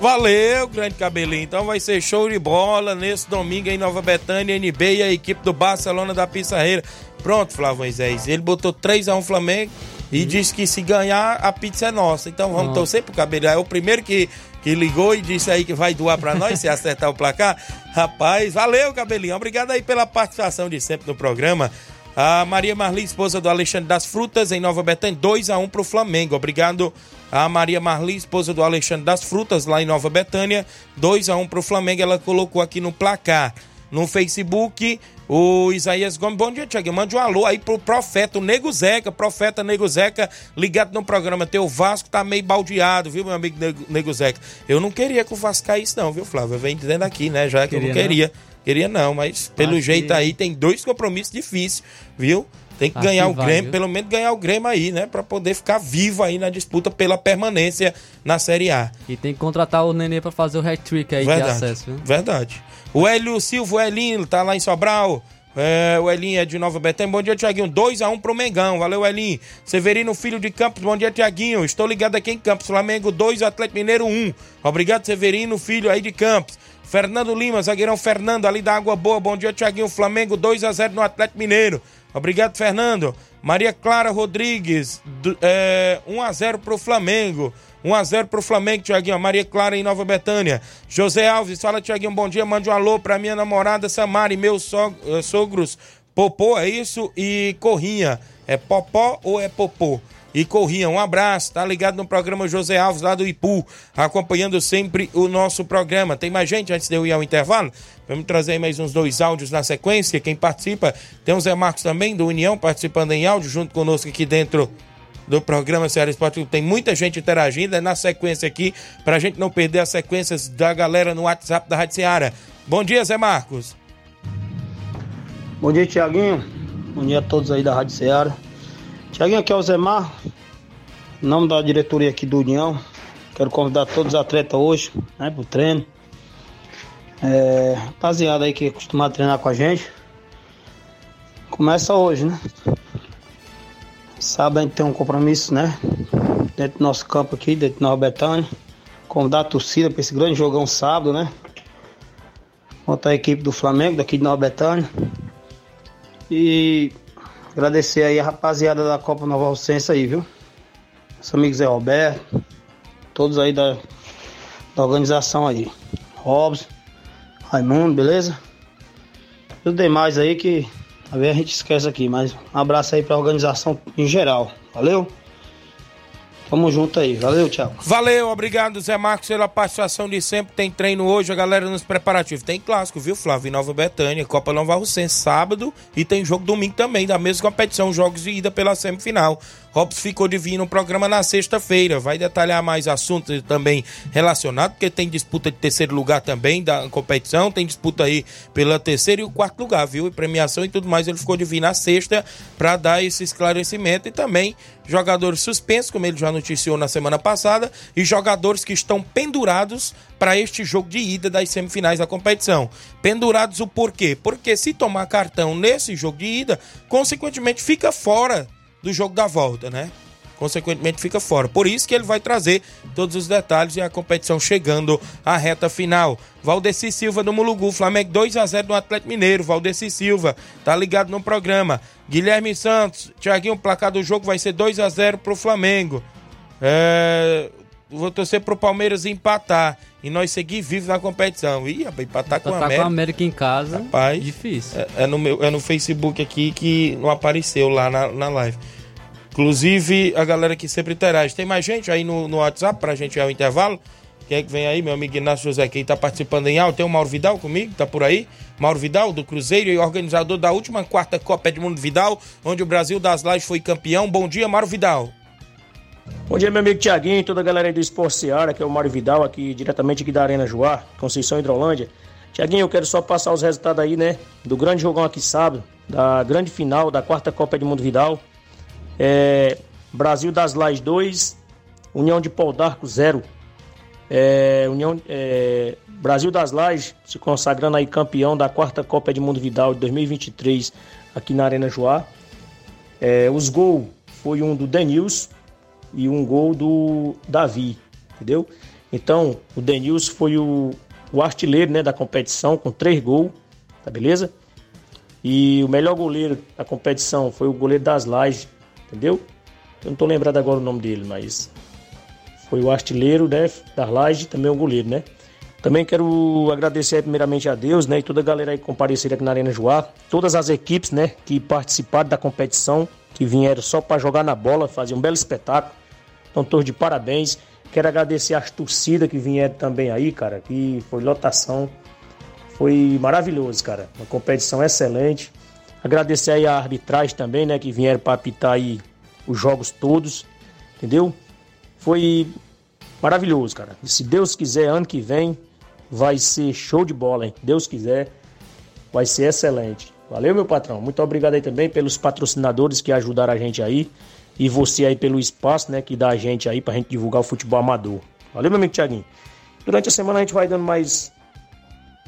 Valeu, grande cabelinho. Então vai ser show de bola nesse domingo em Nova Betânia, NB e a equipe do Barcelona da Pissarreira. Pronto, Flávio Moisés. Ele botou 3x1 Flamengo e hum. disse que se ganhar, a pizza é nossa. Então vamos torcer pro cabelinho. É o primeiro que que ligou e disse aí que vai doar para nós se acertar o placar. Rapaz, valeu, cabelinho. Obrigado aí pela participação de sempre no programa. A Maria Marli, esposa do Alexandre das Frutas, em Nova Betânia, 2 a 1 pro Flamengo. Obrigado a Maria Marli, esposa do Alexandre das Frutas, lá em Nova Betânia, 2 a 1 pro Flamengo. Ela colocou aqui no placar. No Facebook, o Isaías Gomes, bom dia, Tiago. Mande um alô aí pro profeta, o Nego Zeca, profeta Nego Zeca, ligado no programa. Teu Vasco tá meio baldeado, viu, meu amigo Nego Zeca? Eu não queria que o Vasco caísse, não, viu, Flávio? Eu venho dizendo aqui, né, já que queria, eu não queria. Não? Queria não, mas pelo Acho jeito que... aí tem dois compromissos difíceis, viu? Tem que Acho ganhar que o vai, Grêmio, viu? pelo menos ganhar o Grêmio aí, né? Pra poder ficar vivo aí na disputa pela permanência na Série A. E tem que contratar o Nenê pra fazer o hat-trick aí verdade, de acesso, viu? Verdade. O Hélio Silva, o Elinho, tá lá em Sobral. É, o Elinho é de Nova Betânia. Bom dia, Tiaguinho. 2x1 um pro Mengão. Valeu, Elinho. Severino, filho de Campos. Bom dia, Tiaguinho. Estou ligado aqui em Campos. Flamengo 2, Atlético Mineiro 1. Um. Obrigado, Severino, filho aí de Campos. Fernando Lima, zagueirão Fernando, ali da Água Boa. Bom dia, Tiaguinho. Flamengo 2x0 no Atlético Mineiro. Obrigado, Fernando. Maria Clara Rodrigues, é, 1x0 pro Flamengo. 1x0 pro Flamengo, Tiaguinho. Maria Clara em Nova Betânia. José Alves, fala, Tiaguinho, bom dia. Mande um alô pra minha namorada Samara e meus eh, sogros Popô, é isso? E Corrinha. É Popó ou é Popô? E Corrinha, um abraço, tá ligado no programa José Alves lá do Ipu, acompanhando sempre o nosso programa. Tem mais gente antes de eu ir ao intervalo? Vamos trazer mais uns dois áudios na sequência. Quem participa, tem o Zé Marcos também, do União, participando em áudio, junto conosco aqui dentro do programa Ceará Esporte. Tem muita gente interagindo é na sequência aqui, pra gente não perder as sequências da galera no WhatsApp da Rádio Ceará. Bom dia, Zé Marcos. Bom dia, Tiaguinho. Bom dia a todos aí da Rádio Ceará. Tiaguinho, aqui é o Zé Marcos. Em nome da diretoria aqui do União, quero convidar todos os atletas hoje, né, pro treino. É, rapaziada aí que é acostumado a treinar com a gente. Começa hoje, né? Sábado a gente tem um compromisso, né? Dentro do nosso campo aqui, dentro do Nova Betânia. Convidar a torcida para esse grande jogão sábado, né? Contar a equipe do Flamengo daqui de Nova Betânia. E agradecer aí a rapaziada da Copa Nova Alcença aí, viu? Nosso amigo Zé Roberto, todos aí da, da organização aí. Robson, Raimundo, beleza? E os demais aí que às a gente esquece aqui, mas um abraço aí pra organização em geral. Valeu? Tamo junto aí. Valeu, tchau. Valeu, obrigado, Zé Marcos, pela participação de sempre. Tem treino hoje, a galera nos preparativos. Tem clássico, viu, Flávio? Nova Betânia, Copa Nova Russense, sábado. E tem jogo domingo também, da mesma competição, jogos de ida pela semifinal. Robson ficou de vir no programa na sexta-feira. Vai detalhar mais assuntos também relacionados, porque tem disputa de terceiro lugar também da competição. Tem disputa aí pela terceira e o quarto lugar, viu? E premiação e tudo mais. Ele ficou de vir na sexta para dar esse esclarecimento. E também jogadores suspensos, como ele já noticiou na semana passada, e jogadores que estão pendurados para este jogo de ida das semifinais da competição. Pendurados o porquê? Porque se tomar cartão nesse jogo de ida, consequentemente fica fora do jogo da volta, né? Consequentemente fica fora. Por isso que ele vai trazer todos os detalhes e a competição chegando à reta final. Valdeci Silva do Mulugu, Flamengo 2 a 0 no Atlético Mineiro. Valdeci Silva tá ligado no programa. Guilherme Santos, Tiaguinho, o placar do jogo vai ser 2 a 0 pro Flamengo. É, vou torcer pro Palmeiras empatar e nós seguir vivos na competição. Ih, rapaz, empatar com a Tá com América. a América em casa, Rapaz, difícil. É, é no meu, é no Facebook aqui que não apareceu lá na, na live. Inclusive, a galera que sempre interage. Tem mais gente aí no, no WhatsApp pra gente ir ao intervalo? Quem é que vem aí? Meu amigo Inácio José, quem tá participando em áudio. Tem o Mauro Vidal comigo, tá por aí? Mauro Vidal, do Cruzeiro e organizador da última quarta Copa Edmundo Vidal, onde o Brasil das Lajes foi campeão. Bom dia, Mauro Vidal. Bom dia, meu amigo Tiaguinho, toda a galera aí do Esporte Seara, que é o Mário Vidal, aqui diretamente aqui da Arena Joá, Conceição Hidrolândia. Tiaguinho, eu quero só passar os resultados aí, né, do grande jogão aqui sábado, da grande final da quarta Copa Edmundo Vidal. É, Brasil das Lajes 2, União de Pau d'Arco 0. É, União, é, Brasil das Lajes se consagrando aí campeão da quarta Copa Edmundo Vidal de 2023 aqui na Arena Joá. É, os gols foi um do Denils e um gol do Davi, entendeu? Então, o Denilson foi o, o artilheiro né, da competição com três gols, tá beleza? E o melhor goleiro da competição foi o goleiro das Lajes, entendeu? Eu não tô lembrado agora o nome dele, mas foi o artilheiro né, das Lajes também o goleiro, né? Também quero agradecer primeiramente a Deus, né, e toda a galera que compareceram aqui na Arena Joá, todas as equipes, né, que participaram da competição, que vieram só para jogar na bola, fazer um belo espetáculo. Então, de parabéns. Quero agradecer as torcidas que vieram também aí, cara, que foi lotação. Foi maravilhoso, cara. Uma competição excelente. Agradecer aí a arbitragem também, né, que vieram para apitar aí os jogos todos, entendeu? Foi maravilhoso, cara. E se Deus quiser, ano que vem vai ser show de bola, hein? Deus quiser, vai ser excelente. Valeu, meu patrão. Muito obrigado aí também pelos patrocinadores que ajudaram a gente aí. E você aí pelo espaço, né, que dá a gente aí pra gente divulgar o futebol amador. Valeu, meu amigo Thiaguinho. Durante a semana a gente vai dando mais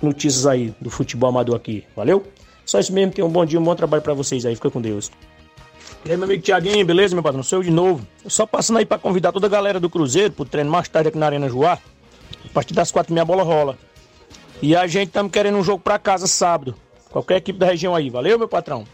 notícias aí do futebol amador aqui. Valeu? Só isso mesmo. Tenham um bom dia, um bom trabalho pra vocês aí. Fica com Deus. E aí, meu amigo Thiaguinho, beleza, meu patrão? Sou eu de novo. Só passando aí pra convidar toda a galera do Cruzeiro pro treino mais tarde aqui na Arena Joá. A partir das quatro minha bola rola. E a gente estamos querendo um jogo pra casa sábado. Qualquer equipe da região aí. Valeu, meu patrão?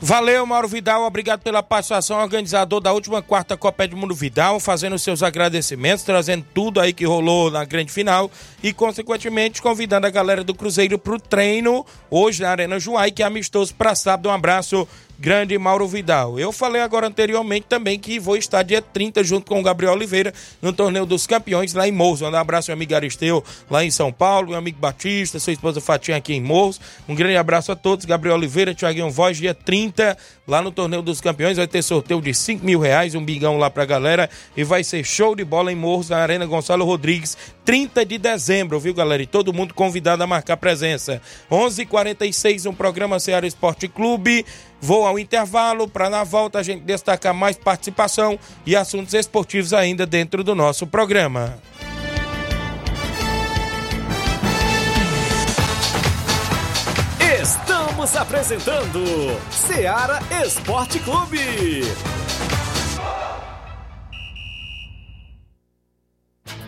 Valeu, Mauro Vidal. Obrigado pela participação, organizador da última quarta Copa Edmundo Vidal, fazendo seus agradecimentos, trazendo tudo aí que rolou na grande final e, consequentemente, convidando a galera do Cruzeiro para o treino hoje na Arena Juai, que é amistoso para sábado. Um abraço grande Mauro Vidal. Eu falei agora anteriormente também que vou estar dia 30 junto com o Gabriel Oliveira no Torneio dos Campeões lá em Morros. Um abraço meu amigo Aristeu lá em São Paulo, meu amigo Batista, sua esposa Fatinha aqui em Morros. Um grande abraço a todos. Gabriel Oliveira, Thiaguinho Voz, dia 30 lá no Torneio dos Campeões. Vai ter sorteio de 5 mil reais, um bigão lá pra galera. E vai ser show de bola em Morros, na Arena Gonçalo Rodrigues, 30 de dezembro, viu, galera? E todo mundo convidado a marcar presença. 11:46 h 46 um programa Ceará Esporte Clube. Vou ao intervalo para na volta a gente destacar mais participação e assuntos esportivos ainda dentro do nosso programa. Estamos apresentando Ceará Esporte Clube.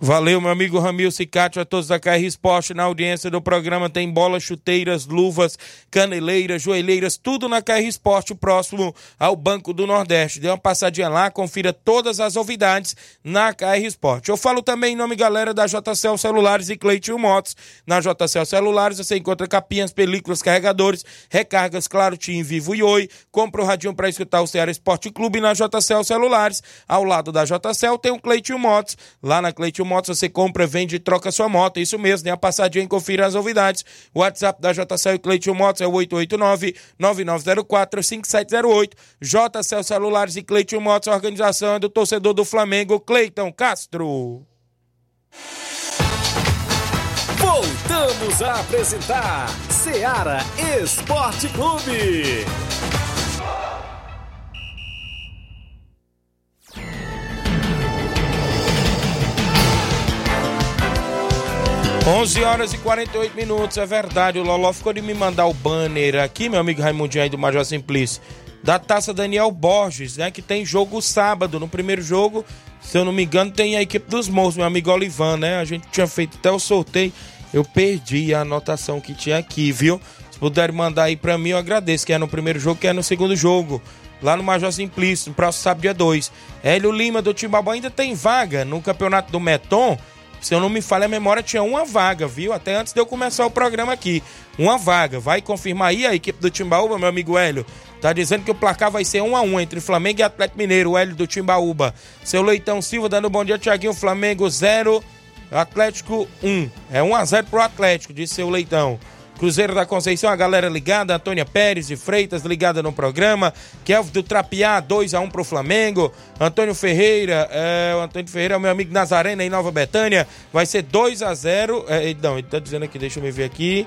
Valeu, meu amigo Ramil Cicatio, a todos da KR Esporte. Na audiência do programa tem bolas, chuteiras, luvas, caneleiras, joelheiras, tudo na KR Esporte, próximo ao Banco do Nordeste. Dê uma passadinha lá, confira todas as novidades na KR Esporte. Eu falo também em nome, galera, da JCL Celulares e Cleitinho Motos. Na JCL Celulares você encontra capinhas, películas, carregadores, recargas, claro, Tim, Vivo e Oi. Compra o radinho para escutar o Ceará Esporte Clube na JCL Celulares. Ao lado da JCL tem o Cleitinho Motos. Lá na Cleitinho Motos você compra, vende e troca sua moto. Isso mesmo, dê uma passadinha e confira as novidades. O WhatsApp da JCL e Cleiton Motos é o 889-9904-5708. JCL Celulares e Cleiton Motos, organização é do torcedor do Flamengo, Cleiton Castro. Voltamos a apresentar Ceará Esporte Clube. 11 horas e 48 minutos, é verdade. O Loló ficou de me mandar o banner aqui, meu amigo Raimundinho aí do Major Simplício, da taça Daniel Borges, né? Que tem jogo sábado. No primeiro jogo, se eu não me engano, tem a equipe dos Morros, meu amigo Olivan, né? A gente tinha feito até o sorteio. Eu perdi a anotação que tinha aqui, viu? Se puderem mandar aí pra mim, eu agradeço. Que é no primeiro jogo, que é no segundo jogo. Lá no Major Simplício, no próximo sábado, dia 2. Hélio Lima do Timbaúba ainda tem vaga no campeonato do Meton se eu não me falha a memória, tinha uma vaga, viu? Até antes de eu começar o programa aqui. Uma vaga. Vai confirmar aí a equipe do Timbaúba, meu amigo Hélio. Tá dizendo que o placar vai ser 1 a 1 entre Flamengo e Atlético Mineiro, o Hélio do Timbaúba. Seu Leitão Silva dando bom dia, Tiaguinho. Flamengo 0, Atlético 1. É 1 a 0 pro Atlético, disse seu Leitão. Cruzeiro da Conceição, a galera ligada, Antônia Pérez de Freitas ligada no programa, Kelvin do Trapiá, 2x1 pro Flamengo, Antônio Ferreira, é, o Antônio Ferreira é o meu amigo Nazarena em Nova Betânia, vai ser 2x0, é, não, ele tá dizendo aqui, deixa eu me ver aqui,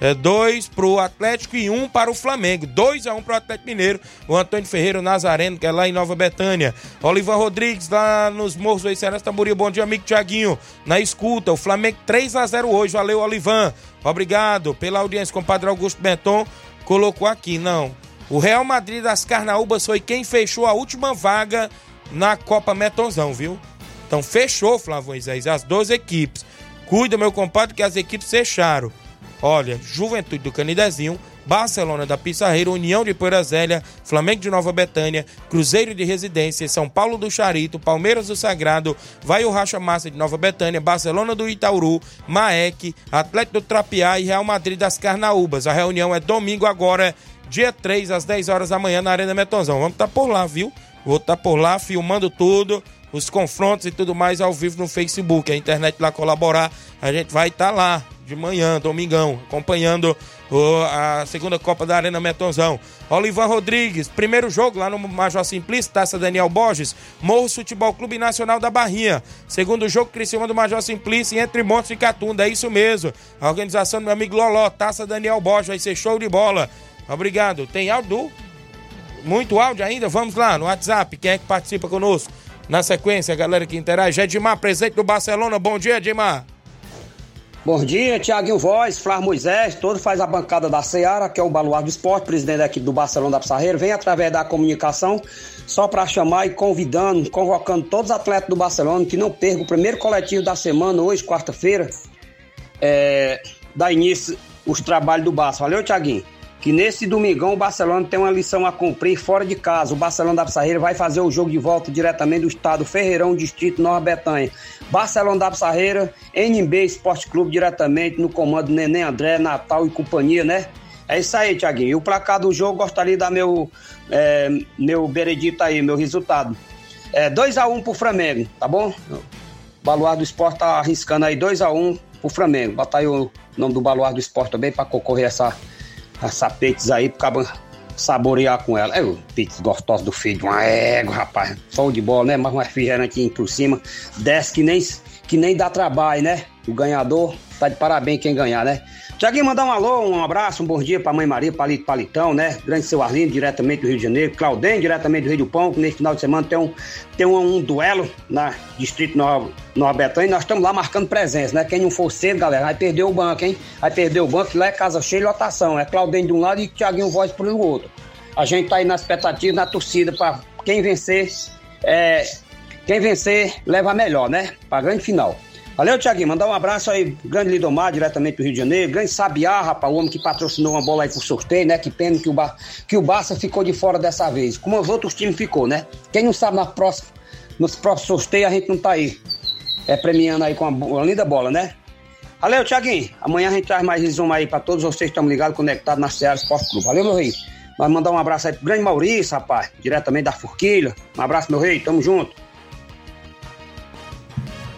é, dois pro Atlético e um para o Flamengo. 2 a 1 um pro Atlético Mineiro. O Antônio Ferreira, o Nazareno, que é lá em Nova Betânia. Olivan Rodrigues, lá nos Morros do Iceras Tamboril. Bom dia, amigo Tiaguinho. Na escuta, o Flamengo 3 a 0 hoje. Valeu, Olivan. Obrigado pela audiência. Compadre Augusto Benton colocou aqui, não. O Real Madrid das Carnaúbas foi quem fechou a última vaga na Copa Metonzão, viu? Então fechou, Flávio as duas equipes. Cuida, meu compadre, que as equipes fecharam. Olha, Juventude do Canidezinho, Barcelona da Pissarreira, União de Poeira Zélia, Flamengo de Nova Betânia, Cruzeiro de Residência, São Paulo do Charito, Palmeiras do Sagrado, Vai o Racha Massa de Nova Betânia, Barcelona do Itauru, Maek, Atlético do Trapiá e Real Madrid das Carnaúbas. A reunião é domingo agora, dia 3, às 10 horas da manhã, na Arena Metonzão. Vamos estar tá por lá, viu? Vou estar tá por lá filmando tudo, os confrontos e tudo mais ao vivo no Facebook. A internet lá colaborar, a gente vai estar tá lá de manhã, domingão, acompanhando o, a segunda Copa da Arena Metonzão. Olivan Rodrigues, primeiro jogo lá no Major Simplício, Taça Daniel Borges, Morros Futebol Clube Nacional da Barrinha. Segundo jogo, Criciúma do Major Simplício, entre Montes e Catunda, é isso mesmo. A organização do meu amigo Loló, Taça Daniel Borges, vai ser show de bola. Obrigado. Tem áudio? Muito áudio ainda? Vamos lá no WhatsApp, quem é que participa conosco? Na sequência, a galera que interage, Edmar, presente do Barcelona, bom dia, Edmar. Bom dia, Tiaguinho Voz, Flávio Moisés, todo faz a bancada da Seara, que é o Baluar do Esporte, presidente da equipe do Barcelona da Pissarreira, vem através da comunicação só para chamar e convidando, convocando todos os atletas do Barcelona que não percam o primeiro coletivo da semana, hoje, quarta-feira, é, dá início os trabalhos do Barça. Valeu, Tiaguinho? Que nesse domingão o Barcelona tem uma lição a cumprir fora de casa. O Barcelona da Pissarreira vai fazer o jogo de volta diretamente do estado Ferreirão, distrito Nova Betânia. Barcelona da Pissarreira, NB Esporte Clube diretamente no comando Neném André, Natal e companhia, né? É isso aí, Tiaguinho. E o placar do jogo, gostaria de dar meu, é, meu veredito aí, meu resultado. É 2x1 um pro Flamengo, tá bom? O Baluar do Esporte tá arriscando aí 2x1 um pro Flamengo. Bota aí o nome do Baluar do Esporte também para concorrer essa, essa peites aí, pro saborear com ela. É o peites gostoso do filho de uma égua, rapaz. Só de bola, né? Mas um refrigerante por cima. Desce que nem, que nem dá trabalho, né? O ganhador tá de parabéns quem ganhar, né? Tiaguinho, mandar um alô, um abraço, um bom dia pra mãe Maria, Palito Palitão, né? Grande seu Arlindo, diretamente do Rio de Janeiro. Claudem, diretamente do Rio do Pão, que nesse final de semana tem um, tem um, um duelo na Distrito Nova, Nova Betânia e nós estamos lá marcando presença, né? Quem não for cedo, galera, vai perder o banco, hein? Vai perder o banco, lá é casa cheia de lotação. É Claudem de um lado e Tiaguinho Voz pro outro. A gente tá aí na expectativa, na torcida, pra quem vencer, é, quem vencer leva a melhor, né? Pra grande final. Valeu, Tiaguinho. Mandar um abraço aí, grande Lidomar, diretamente do Rio de Janeiro. Grande Sabiá, rapaz, o homem que patrocinou uma bola aí pro sorteio, né? Que pena que o, que o Barça ficou de fora dessa vez. Como os outros times ficou, né? Quem não sabe na próxima, nos próximos sorteios a gente não tá aí. É premiando aí com uma, uma linda bola, né? Valeu, Tiaguinho. Amanhã a gente traz mais resumo aí pra todos vocês que estão ligados, conectados na Seara Esporte Clube. Valeu, meu rei. Mas mandar um abraço aí pro grande Maurício, rapaz, diretamente da Forquilha. Um abraço, meu rei. Tamo junto.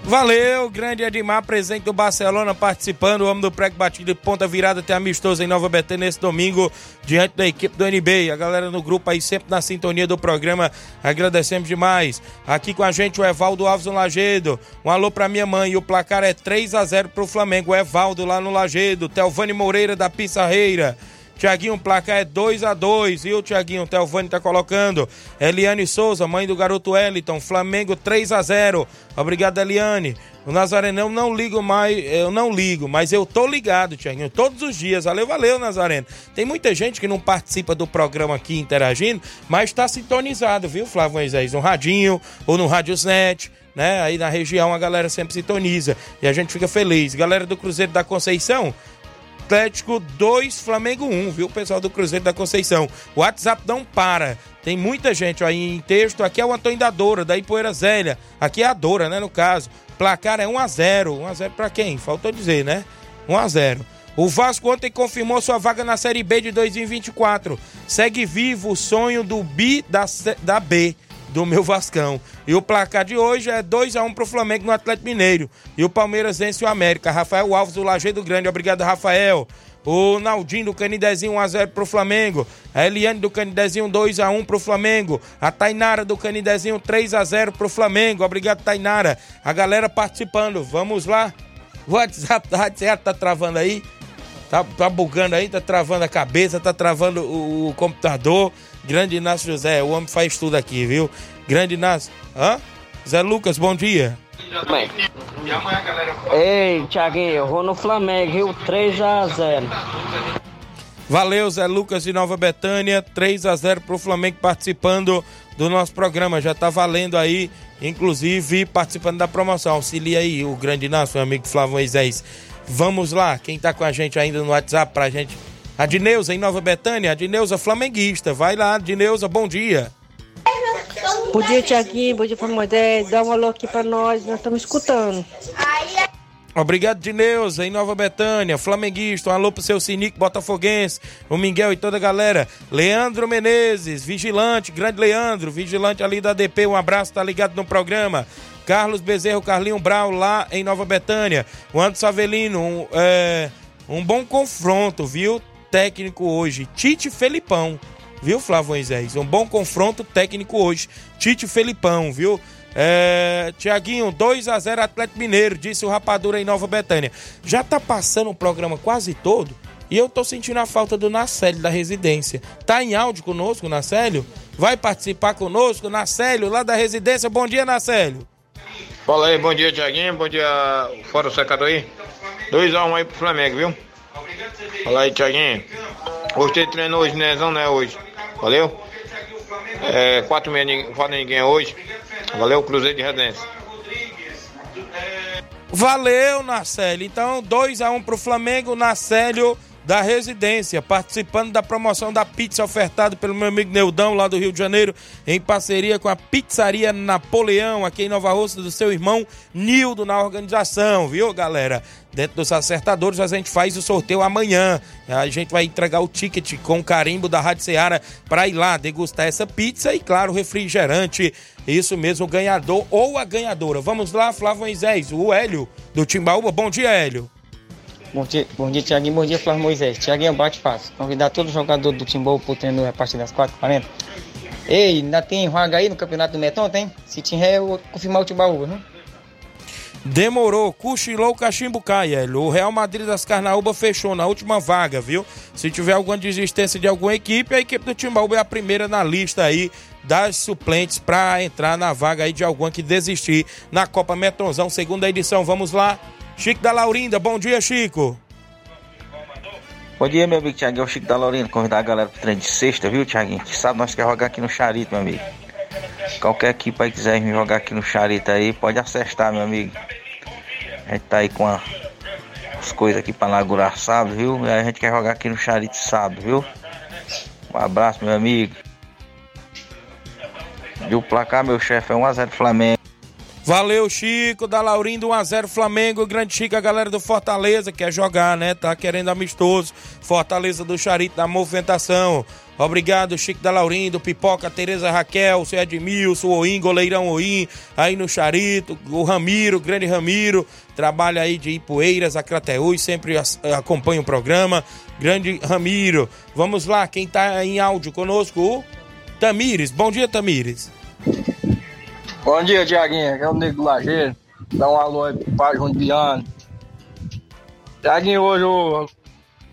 Valeu, grande Edmar, presente do Barcelona, participando, o homem do prego batido de ponta virada, tem amistoso em Nova Betânia nesse domingo, diante da equipe do NB. A galera no grupo aí sempre na sintonia do programa, agradecemos demais. Aqui com a gente o Evaldo Alves no Lagedo, um alô pra minha mãe, o placar é 3 a 0 pro Flamengo, o Evaldo lá no Lagedo, Telvani Moreira da Pissarreira. Tiaguinho, placar é 2 a 2 viu, Tiaguinho? Telvani tá colocando. Eliane Souza, mãe do garoto Eliton. Flamengo 3 a 0 Obrigado, Eliane. O Nazareno, eu não ligo mais, eu não ligo, mas eu tô ligado, Tiaguinho, todos os dias. Valeu, valeu, Nazareno. Tem muita gente que não participa do programa aqui interagindo, mas está sintonizado, viu, Flávio Moisés? No Radinho ou no Radiosnet, né? Aí na região a galera sempre sintoniza e a gente fica feliz. Galera do Cruzeiro da Conceição, Atlético 2, Flamengo 1, viu, pessoal do Cruzeiro da Conceição? O WhatsApp não para. Tem muita gente aí em texto. Aqui é o Antônio da Doura, da Ipoeira Zélia. Aqui é a Doura, né, no caso. Placar é 1 a 0 1 a 0 para quem? Faltou dizer, né? 1 a 0 o Vasco ontem confirmou sua vaga na Série B de 2024. Segue vivo o sonho do bi da, da B do meu Vascão. E o placar de hoje é 2 a 1 pro Flamengo no Atlético Mineiro. E o Palmeiras vence o América. Rafael Alves do Lajeado Grande. Obrigado, Rafael. O Naldinho do Canidezinho 1x0 pro Flamengo. A Eliane do Canidezinho 2x1 pro Flamengo. A Tainara do Canidezinho 3x0 pro Flamengo. Obrigado, Tainara. A galera participando. Vamos lá. O WhatsApp da Rádio tá travando aí. Tá, tá bugando aí, tá travando a cabeça, tá travando o, o computador. Grande Inácio José, o homem faz tudo aqui, viu? Grande Inácio. Hã? Zé Lucas, bom dia. Bem. Ei, Thiaguinho, eu vou no Flamengo, viu? 3x0. Valeu, Zé Lucas de Nova Betânia. 3 a 0 pro Flamengo participando do nosso programa. Já tá valendo aí, inclusive participando da promoção. Auxilia aí o grande Inácio, meu amigo Flávio Moisés. Vamos lá, quem tá com a gente ainda no WhatsApp pra gente. A Dineuza em Nova Betânia, a Dineuza flamenguista. Vai lá, Dineuza, bom dia. Bom dia, Tiaguinho. Bom dia, Moisés. Dá um alô aqui pra nós, nós estamos escutando. Obrigado, Dineuza, em Nova Betânia, flamenguista, um alô pro seu Sinico Botafoguense, o Miguel e toda a galera. Leandro Menezes, vigilante, grande Leandro, vigilante ali da DP, um abraço, tá ligado no programa. Carlos Bezerro, Carlinho Brau, lá em Nova Betânia. O Anderson Avelino, um, é, um bom confronto, viu? Técnico hoje. Tite Felipão, viu, Flávio Moisés? Um bom confronto técnico hoje. Tite Felipão, viu? É, Tiaguinho, 2 a 0 Atlético Mineiro, disse o Rapadura em Nova Betânia. Já tá passando o programa quase todo e eu tô sentindo a falta do Nacélio da residência. Tá em áudio conosco, Nacélio? Vai participar conosco, Nacélio, lá da residência. Bom dia, Nacélio. Fala aí, bom dia, Tiaguinho. Bom dia, fora o secador aí. 2x1 um aí pro Flamengo, viu? Fala aí, Thiaguinho. De treinar hoje, né? Não, né? Hoje. Valeu? É, 4 meia, falta ninguém hoje. Valeu, Cruzeiro de Redenção. Valeu, Narcélio. Então, 2x1 um pro Flamengo, Narcélio da residência, participando da promoção da pizza ofertada pelo meu amigo Neudão, lá do Rio de Janeiro, em parceria com a Pizzaria Napoleão, aqui em Nova Rússia, do seu irmão Nildo na organização, viu, galera? Dentro dos acertadores, a gente faz o sorteio amanhã. A gente vai entregar o ticket com o carimbo da Rádio Seara para ir lá degustar essa pizza e, claro, refrigerante. Isso mesmo, o ganhador ou a ganhadora. Vamos lá, Flávio Moisés, o Hélio do Timbaúba. Bom dia, Hélio. Bom dia, bom dia Tiaguinho. Bom dia, Flávio Moisés. Tiaguinho, bate fácil. Convidar todo jogador do Timbol pro treino a partir das 4h40. Ei, ainda tem vaga aí no Campeonato do Meton, tem? Se tiver, eu vou confirmar o Timbaúba, né? Demorou, cochilou o cachimbo. O Real Madrid das Carnaúba fechou na última vaga, viu? Se tiver alguma desistência de alguma equipe, a equipe do Timbaúba é a primeira na lista aí das suplentes para entrar na vaga aí de alguma que desistir na Copa Metonzão, segunda edição. Vamos lá, Chico da Laurinda, bom dia, Chico. Bom dia, meu amigo Tiaguinho, é o Chico da Laurinda. Convidar a galera pro treino de sexta, viu, Tiaguinho? Que sabe nós quer jogar aqui no Charito, meu amigo. Qualquer equipe aí quiser vir jogar aqui no Charito aí, pode acertar, meu amigo. A gente tá aí com a, as coisas aqui pra inaugurar sábado, viu? E a gente quer jogar aqui no Charito sábado, viu? Um abraço, meu amigo. E o placar, meu chefe, é 1x0 Flamengo. Valeu, Chico, da Laurindo 1x0 Flamengo, grande Chico, a galera do Fortaleza quer jogar, né? Tá querendo amistoso. Fortaleza do Charito da movimentação. Obrigado, Chico da Laurindo, Pipoca, Tereza Raquel, seu Edmilson, Oim, goleirão Oim, aí no Charito, o Ramiro, grande Ramiro, trabalha aí de Ipueiras, a sempre acompanha o programa. Grande Ramiro. Vamos lá, quem tá em áudio conosco, o Tamires. Bom dia, Tamires. Bom dia, Tiaguinho. Aqui é o Nego Lajeiro. Dá um alô aí pro pai Jundiano. Tiaguinho, hoje o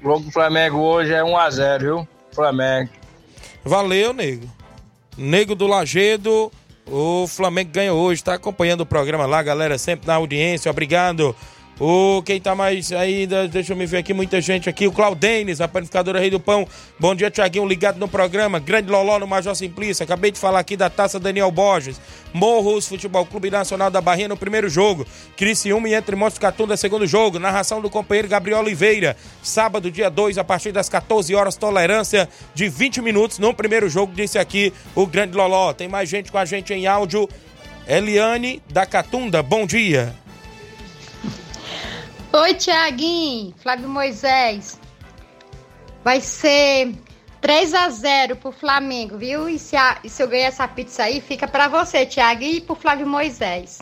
jogo do Flamengo hoje é 1x0, viu? Flamengo. Valeu, nego. Nego do Lagedo, o Flamengo ganha hoje, tá acompanhando o programa lá, galera, sempre na audiência, obrigado. O quem tá mais aí, deixa eu me ver aqui, muita gente aqui. O Claudenes, a panificadora Rei do Pão. Bom dia, Tiaguinho, ligado no programa. Grande Loló no Major Simplício. Acabei de falar aqui da taça Daniel Borges. Morros Futebol Clube Nacional da Barrinha no primeiro jogo. Criciúma e Entre Montes Catunda, segundo jogo. Narração do companheiro Gabriel Oliveira. Sábado, dia 2, a partir das 14 horas, tolerância de 20 minutos no primeiro jogo, disse aqui o Grande Loló. Tem mais gente com a gente em áudio. Eliane da Catunda, bom dia. Oi, Tiaguinho, Flávio Moisés. Vai ser 3 a 0 pro Flamengo, viu? E se, a, e se eu ganhar essa pizza aí, fica para você, Tiaguinho, e pro Flávio Moisés.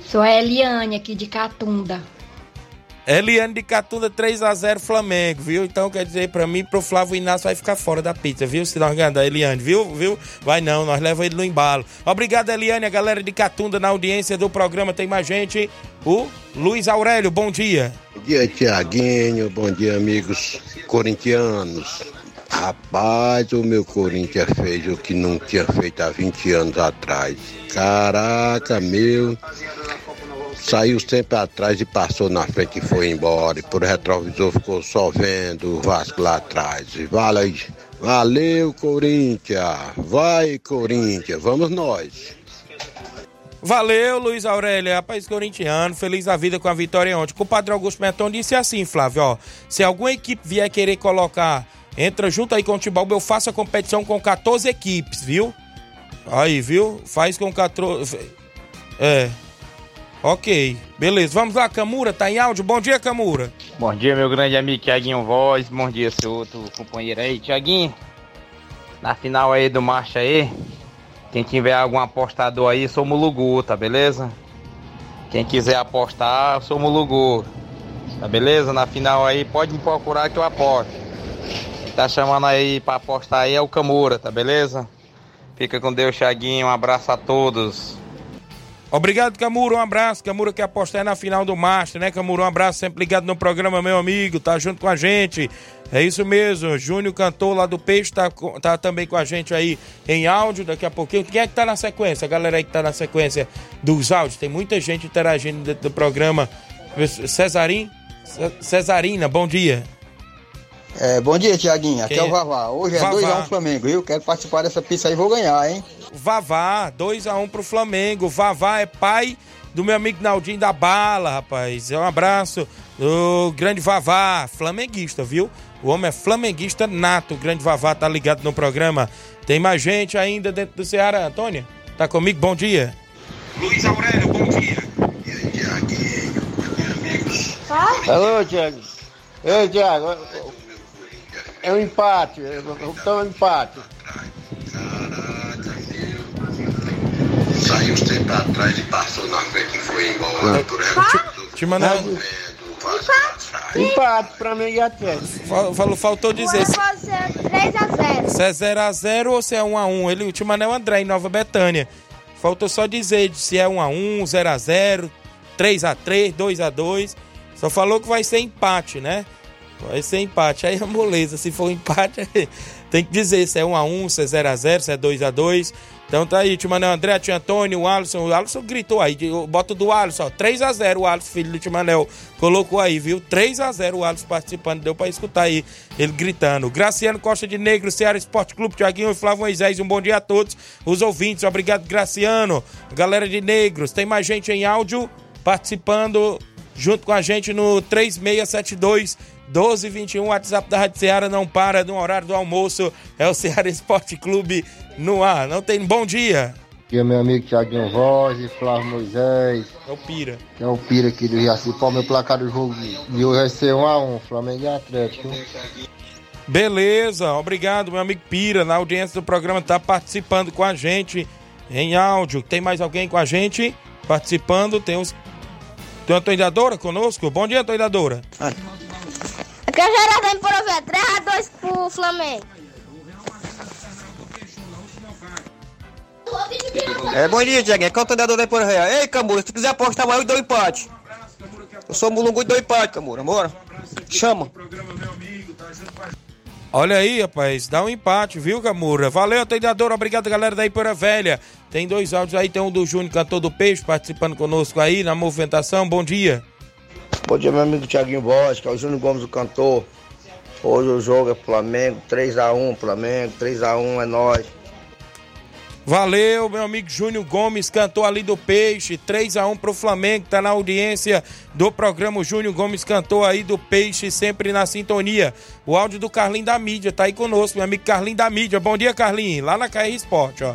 Sou a Eliane aqui de Catunda. Eliane de Catunda 3 a 0 Flamengo, viu? Então quer dizer, pra mim, pro Flávio Inácio vai ficar fora da pizza, viu? Se nós ganhar da Eliane, viu? viu? Vai não, nós levamos ele no embalo. Obrigado, Eliane, a galera de Catunda na audiência do programa. Tem mais gente. O Luiz Aurélio, bom dia. Bom dia, Tiaguinho. Bom dia, amigos corintianos. Rapaz, o meu Corinthians fez o que não tinha feito há 20 anos atrás. Caraca, meu saiu sempre atrás e passou na frente e foi embora. E por retrovisor ficou só vendo o Vasco lá atrás. Valeu, valeu Corinthians, vai Corinthians, vamos nós. Valeu, Luiz Aurélio, rapaz corintiano, feliz a vida com a vitória ontem. O padre Augusto Meton disse assim, Flávio, ó, se alguma equipe vier querer colocar, entra junto aí com o Timbalba, eu faço a competição com 14 equipes, viu? Aí, viu? Faz com 14... É, Ok, beleza. Vamos lá, Camura, tá em áudio? Bom dia, Camura. Bom dia, meu grande amigo Tiaguinho Voz. Bom dia, seu outro companheiro aí. Tiaguinho, na final aí do marcha aí, quem tiver algum apostador aí, sou Mulugu, tá beleza? Quem quiser apostar, sou Mulugu. Tá beleza? Na final aí, pode me procurar que eu aposto. Quem tá chamando aí pra apostar aí é o Camura, tá beleza? Fica com Deus, Thiaguinho. Um abraço a todos. Obrigado, Camuro. Um abraço. Camuro que apostar na final do Master, né, Camuro? Um abraço, sempre ligado no programa, meu amigo. Tá junto com a gente. É isso mesmo. Júnior cantor lá do Peixe tá, tá também com a gente aí em áudio daqui a pouquinho. Quem é que tá na sequência? A galera aí que tá na sequência dos áudios. Tem muita gente interagindo dentro do programa. Cesarim? Cesarina, bom dia. É, bom dia, Tiaguinho. Aqui é? é? o Vavá. Hoje é 2x1 um Flamengo, viu? Quero participar dessa pista aí e vou ganhar, hein? Vavá, 2x1 um pro Flamengo. Vavá é pai do meu amigo Naldinho da Bala, rapaz. É um abraço do grande Vavá, flamenguista, viu? O homem é flamenguista nato. O grande Vavá tá ligado no programa. Tem mais gente ainda dentro do Ceará, Antônia? Tá comigo? Bom dia. Luiz Aurélio, bom dia. E. Alô, Tiago. Ei, Tiago. É um empate. Então é um empate. Saiu sempre atrás e passou na frente e foi embora. Te mandar. Empate pra mim e Atlético. Falou, faltou dizer. Se é 3x0. Se é 0x0 ou se é 1x1. Ele, o Timanel André em Nova Betânia. Faltou só dizer se é 1x1, 0x0, 3x3, 2x2. Só falou que vai ser empate, né? Vai ser empate. Aí é moleza. Se for empate, tem que dizer se é 1x1, se é 0x0, se é 2x2. Então tá aí, Timanel André, Tia Antônio, o Alisson. O Alisson gritou aí. Bota do Alisson, ó. 3x0 o Alisson, filho do Timanel. Colocou aí, viu? 3x0 o Alisson participando. Deu pra escutar aí ele gritando. Graciano Costa de Negro, Ceará Esporte Clube, Tiaguinho e Flávio Moisés. Um bom dia a todos os ouvintes. Obrigado, Graciano. Galera de Negros. Tem mais gente em áudio participando junto com a gente no 3672 1221, WhatsApp da Rádio Ceará não para no horário do almoço. É o Ceará Esporte Clube no ar. Não tem bom dia. Aqui é meu amigo Thiaguinho Voz e Flávio Moisés. É o Pira. É o Pira aqui do Riacipó. Meu placar do jogo de hoje vai ser 1x1, Flamengo e Atlético. Beleza, obrigado, meu amigo Pira. Na audiência do programa tá participando com a gente em áudio. Tem mais alguém com a gente participando? Tem os. Tem uma atoidadora conosco? Bom dia, atoidadora. Ah. Aqui é o Gerardão por ver 3x2 pro Flamengo. É, bom dia, Diego. Aqui é o treinador da Ipora Real. Ei, Camura, se tu quiser apostar, eu dou empate. Eu sou mulungu e dou empate, Camura. Bora. Chama. Olha aí, rapaz, dá um empate, viu, Camura? Valeu, treinador. Obrigado, galera da Ipora Velha. Tem dois áudios aí, tem um do Júnior, cantor do Peixe, participando conosco aí na movimentação. Bom dia. Bom dia, meu amigo Tiaguinho que é o Júnior Gomes, o cantor. Hoje o jogo é Flamengo, 3x1 Flamengo, 3x1 é nós. Valeu, meu amigo Júnior Gomes, cantor ali do Peixe, 3x1 pro Flamengo, tá na audiência do programa Júnior Gomes, cantor aí do Peixe, sempre na sintonia. O áudio do Carlinho da Mídia, tá aí conosco, meu amigo Carlinho da Mídia. Bom dia, Carlinho, lá na KR Esporte, ó.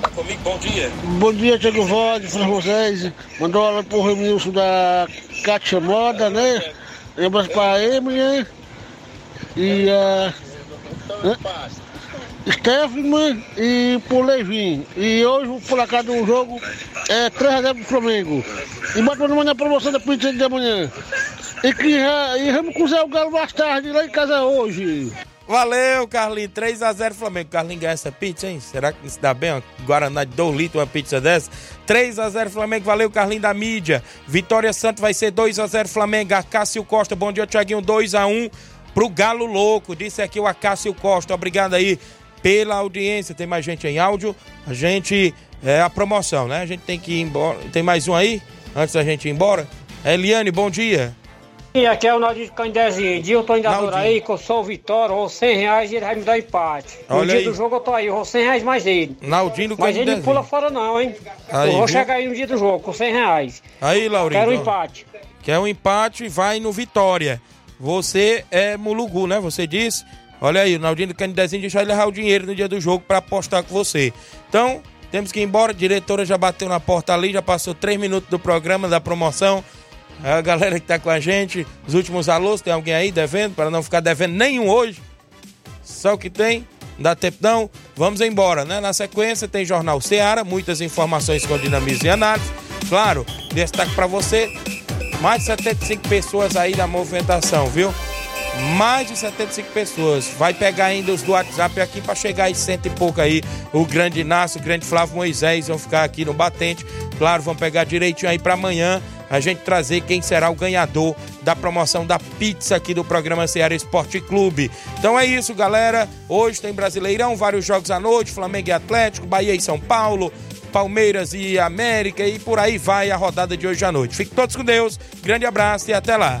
Tá comigo, bom dia. Bom dia, Tiago Voz, Fran Moisés. Mandou ela pro Remilson da Cátia Moda, né? Lembra pra Emily, E a. Uh, Stephanie e pro Levin. E hoje o placar do jogo é 3x0 pro Flamengo. E bota pra manhã promoção da pizza de amanhã. E que e vamos cozer o galo mais tarde lá em casa hoje. Valeu, Carlinhos. 3x0 Flamengo. Carlinhos ganha essa pizza, hein? Será que isso dá bem? Uma Guaraná de 2 litros, uma pizza dessa? 3x0 Flamengo. Valeu, Carlinhos da mídia. Vitória Santos vai ser 2x0 Flamengo. Acácio Costa. Bom dia, Thiaguinho. 2x1 pro Galo Louco. Disse aqui o Acácio Costa. Obrigado aí pela audiência. Tem mais gente em áudio. A gente. É a promoção, né? A gente tem que ir embora. Tem mais um aí? Antes da gente ir embora? Eliane, bom dia. E aqui é o Naldinho de Candezinho. Dia eu tô indo aí, que eu sou o Vitória, ou 100 reais e ele vai me dar empate. No Olha dia aí. do jogo eu tô aí, vou 100 reais mais dele. Naldinho do Mas ele não pula fora não, hein? Aí, eu vou viu? chegar aí no dia do jogo com 100 reais. Aí, Laurinho. Quero um empate. Quer um empate, vai no Vitória. Você é Mulugu, né? Você disse. Olha aí, o Naldinho do Candezinho deixou ele levar o dinheiro no dia do jogo para apostar com você. Então, temos que ir embora. A diretora já bateu na porta ali, já passou 3 minutos do programa da promoção a galera que tá com a gente, os últimos alôs, tem alguém aí devendo, para não ficar devendo nenhum hoje. Só o que tem, não dá tempo não. Vamos embora, né? Na sequência tem Jornal Seara, muitas informações com dinamismo e análise. Claro, destaque para você, mais de 75 pessoas aí na movimentação, viu? Mais de 75 pessoas. Vai pegar ainda os do WhatsApp aqui para chegar aí cento e pouco aí. O grande Inácio, o grande Flávio Moisés vão ficar aqui no batente Claro, vamos pegar direitinho aí para amanhã a gente trazer quem será o ganhador da promoção da pizza aqui do programa Ceará Esporte Clube. Então é isso, galera. Hoje tem Brasileirão, vários jogos à noite, Flamengo e Atlético, Bahia e São Paulo, Palmeiras e América e por aí vai a rodada de hoje à noite. Fiquem todos com Deus. Grande abraço e até lá.